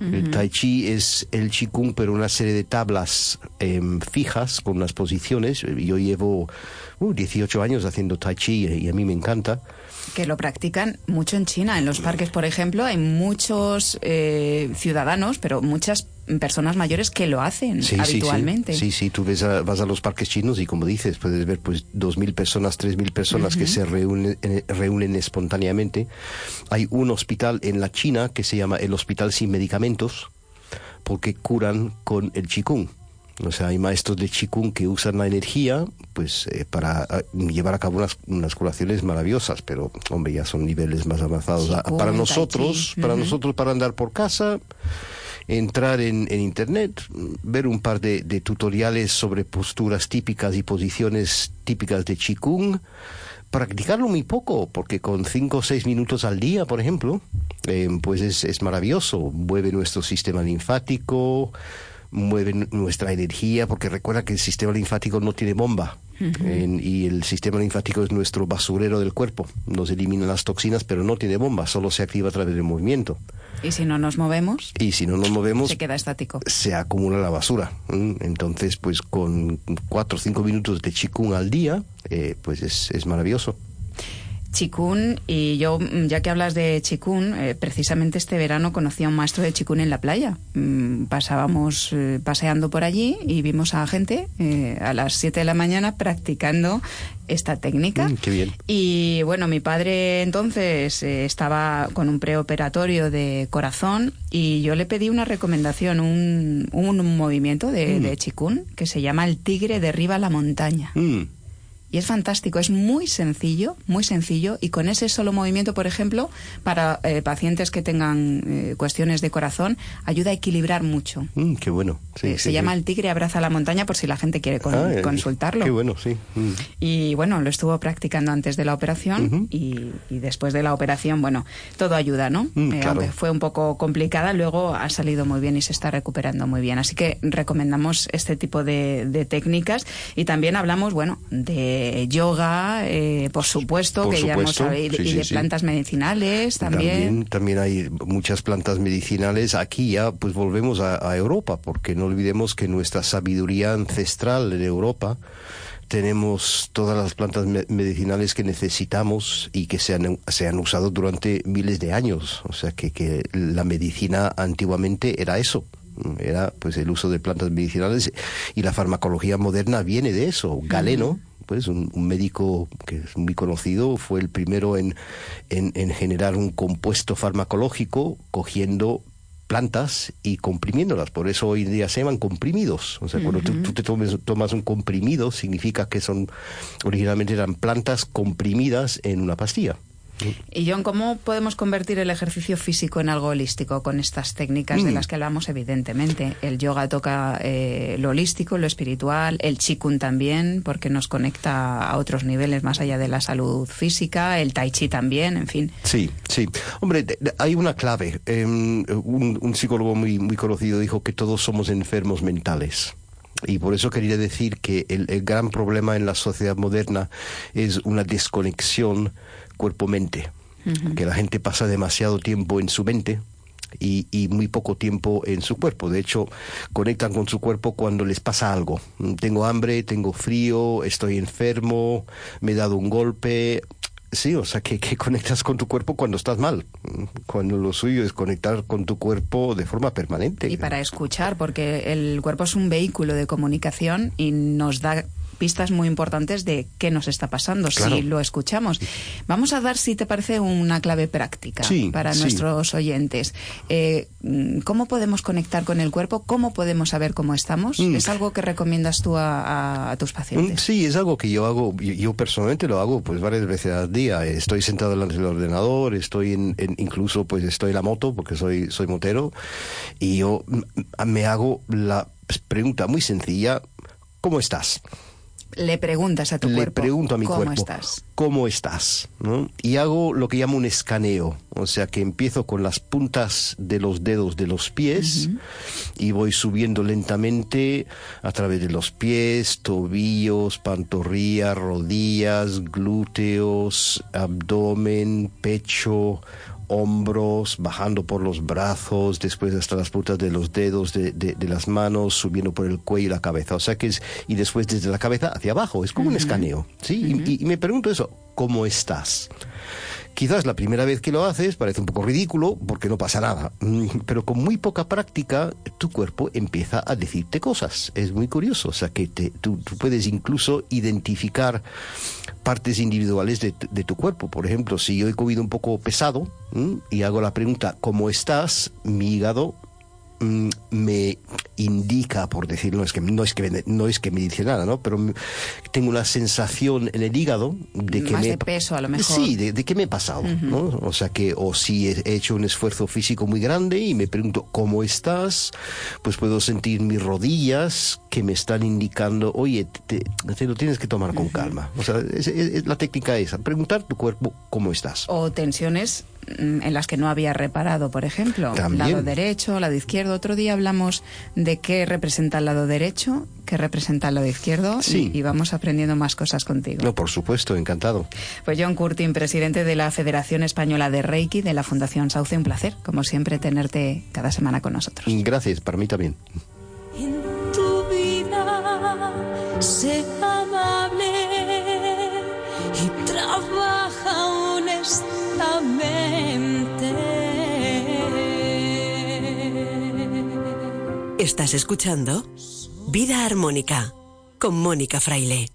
El Tai Chi es el Qigong, pero una serie de tablas em, fijas con unas posiciones. Yo llevo uh, 18 años haciendo Tai Chi y a mí me encanta. que lo practican mucho en China. En los parques, por ejemplo, hay muchos eh, ciudadanos, pero muchas personas mayores que lo hacen Sí, sí, sí. habitualmente. Sí, sí, tú ves a- vas a los parques chinos y como dices, puedes ver pues dos mil personas, tres mil personas que se reúnen, eh, reúnen espontáneamente. Hay un hospital en la China que se llama el Hospital Sin Medicamentos porque curan con el Qigong. O sea, hay maestros de Qigong que usan la energía pues eh, para eh, llevar a cabo unas, unas curaciones maravillosas, pero hombre, ya son niveles más avanzados. Ah, Qigong, para nosotros, para nosotros para andar por casa, entrar en, en internet, ver un par de, de tutoriales sobre posturas típicas y posiciones típicas de Qigong, practicarlo muy poco, porque con cinco o seis minutos al día, por ejemplo, eh, pues es, es maravilloso. Mueve nuestro sistema linfático, mueve n- nuestra energía, porque recuerda que el sistema linfático no tiene bomba. En- y el sistema linfático es nuestro basurero del cuerpo. Nos elimina las toxinas, pero no tiene bomba, solo se activa a través del movimiento. Y si no nos movemos, Y si no nos movemos, se queda estático. se acumula la basura. Entonces, pues con cuatro o cinco minutos de chikung al día, eh, pues es, es maravilloso. Chikun, y yo, mm, ya que hablas de Chikun, eh, precisamente este verano conocí a un maestro de Chikun en la playa. Mm, Pasábamos eh, paseando por allí y vimos a gente eh, a las 7 de la mañana practicando esta técnica. Mm, qué bien. Y bueno, mi padre entonces estaba con un preoperatorio de corazón y yo le pedí una recomendación, un, un movimiento de, de Chikun que se llama el tigre derriba la montaña. Y es fantástico, es muy sencillo, muy sencillo, y con ese solo movimiento, por ejemplo, para eh, pacientes que tengan eh, cuestiones de corazón, ayuda a equilibrar mucho. mm, qué bueno. Sí, Eh, sí, se llama. El Tigre Abraza la Montaña por si la gente quiere con- Ah, consultarlo. Qué bueno, sí. Mm. Y bueno, lo estuvo practicando antes de la operación y, y después de la operación, bueno, todo ayuda, ¿no? Mm, claro. Aunque fue un poco complicada, luego ha salido muy bien y se está recuperando muy bien. Así que recomendamos este tipo de, de técnicas y también hablamos, bueno, de yoga, eh, por supuesto, Por que ya hemos y, sí, y de sí. plantas medicinales también. También, también hay muchas plantas medicinales. Aquí ya pues volvemos a, a Europa, porque no olvidemos que nuestra sabiduría ancestral en Europa tenemos todas las plantas me- medicinales que necesitamos y que se han, se han usado durante miles de años. O sea que, que la medicina antiguamente era eso. Era pues el uso de plantas medicinales y la farmacología moderna viene de eso. Galeno, pues un, un médico que es muy conocido, fue el primero en, en, en generar un compuesto farmacológico cogiendo plantas y comprimiéndolas. Por eso hoy en día se llaman comprimidos. O sea, cuando tú, tú te tomes- tomas un comprimido, significa que son, originalmente eran plantas comprimidas en una pastilla. Y John, ¿cómo podemos convertir el ejercicio físico en algo holístico con estas técnicas de Mm. las que hablamos, evidentemente? El yoga toca eh, lo holístico, lo espiritual, el chikun también, porque nos conecta a otros niveles más allá de la salud física, el tai chi también, en fin. Sí, sí. Hombre, hay una clave. Em, un, un psicólogo muy, muy conocido dijo que todos somos enfermos mentales. Y por eso quería decir que el, el gran problema en la sociedad moderna es una desconexión cuerpo-mente. Que la gente pasa demasiado tiempo en su mente y, y muy poco tiempo en su cuerpo. De hecho, conectan con su cuerpo cuando les pasa algo. Mm, Tengo hambre, tengo frío, estoy enfermo, me he dado un golpe. Sí, o sea, que, que conectas con tu cuerpo cuando estás mal. Mm, Cuando lo suyo es conectar con tu cuerpo de forma permanente. Y para escuchar, porque el cuerpo es un vehículo de comunicación y nos da pistas muy importantes de qué nos está pasando Claro. si lo escuchamos. Vamos a dar, si te parece, una clave práctica Sí, para sí. nuestros oyentes. Eh, mm, ¿Cómo podemos conectar con el cuerpo? ¿Cómo podemos saber cómo estamos? Mm. ¿Es algo que recomiendas tú a, a- a tus Mm, pacientes? Sí, es algo que yo hago, yo, personalmente lo hago pues varias veces al día. Estoy sentado delante del ordenador, estoy en, en- incluso pues estoy en la moto porque soy, soy motero y yo mm, me hago la pregunta muy sencilla, ¿cómo estás? Le preguntas a tu Le cuerpo. pregunto a mi ¿Cómo cuerpo, estás? ¿cómo estás? ¿no? Y hago lo que llamo un escaneo, o sea que empiezo con las puntas de los dedos de los pies y voy subiendo lentamente a través de los pies, tobillos, pantorrillas, rodillas, glúteos, abdomen, pecho, hombros, bajando por los brazos, después hasta las puntas de los dedos de, de- de las manos, subiendo por el cuello y la cabeza. O sea que es, y después desde la cabeza hacia abajo, es como un escaneo. ¿sí? Y- y, y me pregunto eso, ¿cómo estás? Quizás la primera vez que lo haces parece un poco ridículo porque no pasa nada, Mm, pero con muy poca práctica tu cuerpo empieza a decirte cosas. Es muy curioso, o sea que tú, puedes incluso identificar partes individuales de, tu- cuerpo. Por ejemplo, si yo he comido un poco pesado mm, y hago la pregunta ¿cómo estás? Mi hígado me indica, por decirlo, es que no es que me, no es que me dice nada, ¿no? Pero tengo una sensación en el hígado de que Más me de peso, a lo mejor. Sí, de, de que me he pasado, ¿no? O sea que o si he hecho un esfuerzo físico muy grande y me pregunto cómo estás, pues puedo sentir mis rodillas que me están indicando, oye, te, te lo tienes que tomar con calma. O sea, es, es- es la técnica esa, preguntar tu cuerpo cómo estás. O tensiones mm, en las que no había reparado, por ejemplo. También. Lado derecho, lado izquierdo. Otro día hablamos de qué representa el lado derecho, qué representa el lado izquierdo. Sí. Y, y vamos aprendiendo más cosas contigo. No, por supuesto, encantado. Pues John Curtin, presidente de la Federación Española de Reiki de la Fundación Sauce, un placer, como siempre, tenerte cada semana con nosotros. Gracias, para mí también. Sé amable y trabaja honestamente. Estás escuchando Vida Armónica con Mónica Fraile.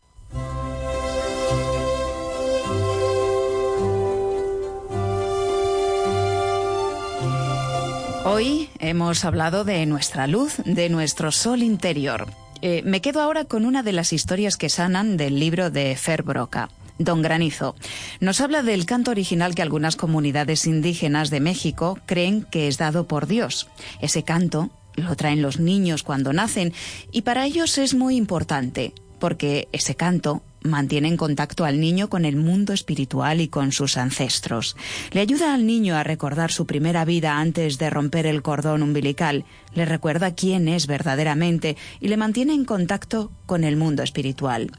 Hoy hemos hablado de nuestra luz, de nuestro sol interior. Eh, me quedo ahora con una de las historias que sanan del libro de Fer Broca. Don Granizo nos habla del canto original que algunas comunidades indígenas de México creen que es dado por Dios. Ese canto lo traen los niños cuando nacen y para ellos es muy importante porque ese canto mantiene en contacto al niño con el mundo espiritual y con sus ancestros. Le ayuda al niño a recordar su primera vida antes de romper el cordón umbilical, le recuerda quién es verdaderamente y le mantiene en contacto con el mundo espiritual.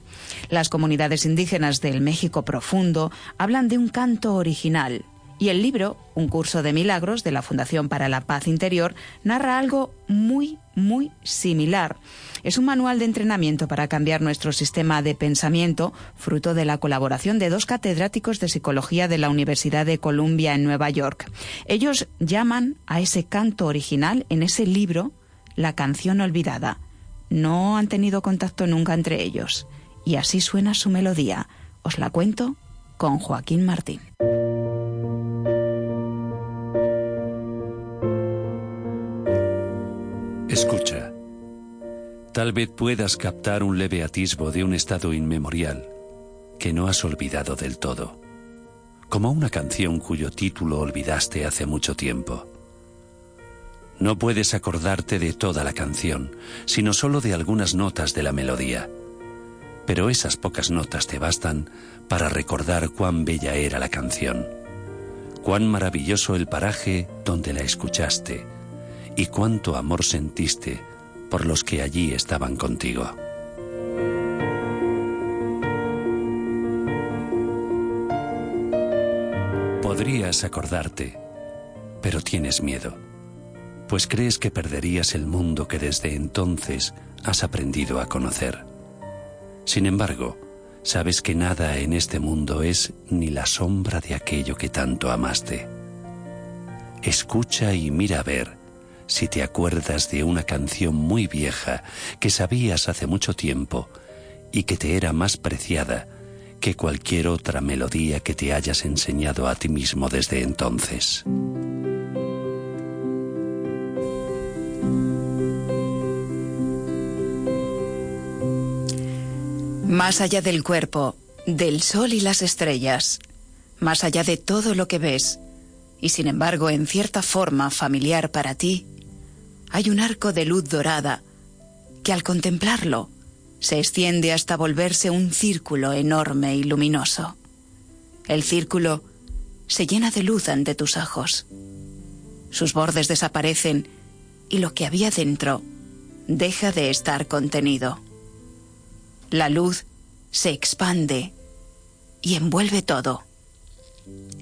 Las comunidades indígenas del México profundo hablan de un canto original, y el libro, Un curso de milagros de la Fundación para la Paz Interior, narra algo muy, muy similar. Es un manual de entrenamiento para cambiar nuestro sistema de pensamiento, fruto de la colaboración de dos catedráticos de psicología de la Universidad de Columbia en Nueva York. Ellos llaman a ese canto original en ese libro la canción olvidada. No han tenido contacto nunca entre ellos. Y así suena su melodía. Os la cuento con Joaquín Martín. Tal vez puedas captar un leve atisbo de un estado inmemorial que no has olvidado del todo, como una canción cuyo título olvidaste hace mucho tiempo. No puedes acordarte de toda la canción, sino solo de algunas notas de la melodía. Pero esas pocas notas te bastan para recordar cuán bella era la canción, cuán maravilloso el paraje donde la escuchaste y cuánto amor sentiste por los que allí estaban contigo. Podrías acordarte, pero tienes miedo, pues crees que perderías el mundo que desde entonces has aprendido a conocer. Sin embargo, sabes que nada en este mundo es ni la sombra de aquello que tanto amaste. Escucha y mira a ver si te acuerdas de una canción muy vieja que sabías hace mucho tiempo y que te era más preciada que cualquier otra melodía que te hayas enseñado a ti mismo desde entonces. Más allá del cuerpo, del sol y las estrellas, más allá de todo lo que ves, y sin embargo en cierta forma familiar para ti, hay un arco de luz dorada que al contemplarlo se extiende hasta volverse un círculo enorme y luminoso. El círculo se llena de luz ante tus ojos. Sus bordes desaparecen y lo que había dentro deja de estar contenido. La luz se expande y envuelve todo,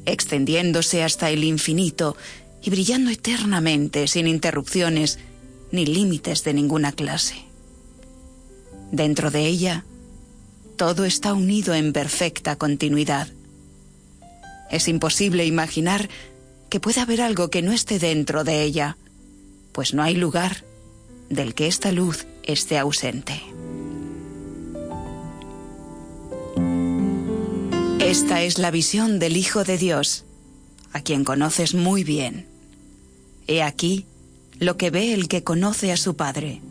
extendiéndose hasta el infinito y brillando eternamente sin interrupciones ni límites de ninguna clase. Dentro de ella, todo está unido en perfecta continuidad. Es imposible imaginar que pueda haber algo que no esté dentro de ella, pues no hay lugar del que esta luz esté ausente. Esta es la visión del Hijo de Dios, a quien conoces muy bien. He aquí lo que ve el que conoce a su Padre.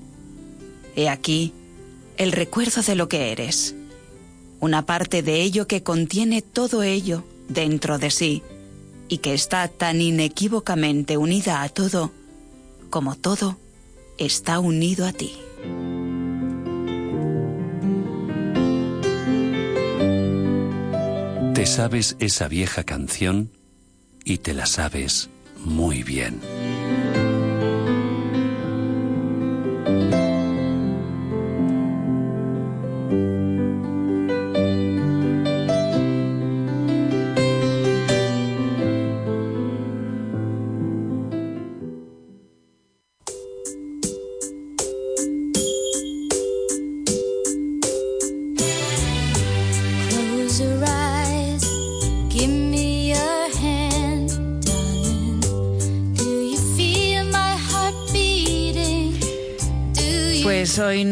He aquí el recuerdo de lo que eres, una parte de ello que contiene todo ello dentro de sí y que está tan inequívocamente unida a todo como todo está unido a ti. Te sabes esa vieja canción y te la sabes muy bien.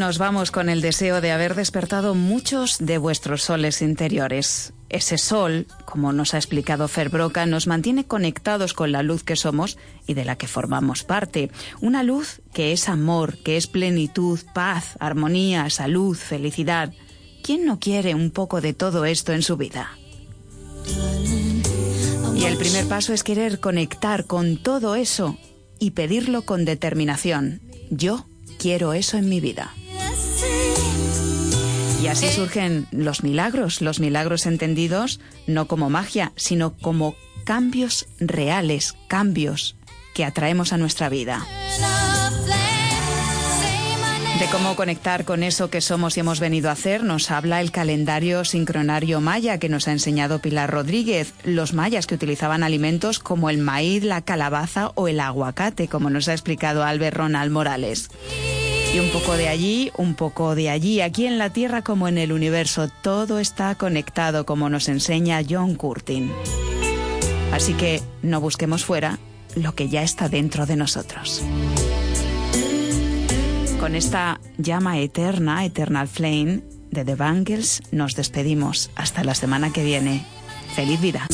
Nos vamos con el deseo de haber despertado muchos de vuestros soles interiores. Ese sol, como nos ha explicado Fer Broca, nos mantiene conectados con la luz que somos y de la que formamos parte. Una luz que es amor, que es plenitud, paz, armonía, salud, felicidad. ¿Quién no quiere un poco de todo esto en su vida? Y el primer paso es querer conectar con todo eso y pedirlo con determinación. Yo quiero eso en mi vida. Y así surgen los milagros, los milagros entendidos no como magia, sino como cambios reales, cambios que atraemos a nuestra vida. De cómo conectar con eso que somos y hemos venido a hacer nos habla el calendario sincronario maya que nos ha enseñado Pilar Rodríguez, los mayas que utilizaban alimentos como el maíz, la calabaza o el aguacate, como nos ha explicado Albert Ronald Morales. Y un poco de allí, un poco de allí, aquí en la Tierra como en el universo, todo está conectado como nos enseña John Curtin. Así que no busquemos fuera lo que ya está dentro de nosotros. Con esta llama eterna, Eternal Flame, de The Bangles, nos despedimos. Hasta la semana que viene. ¡Feliz vida!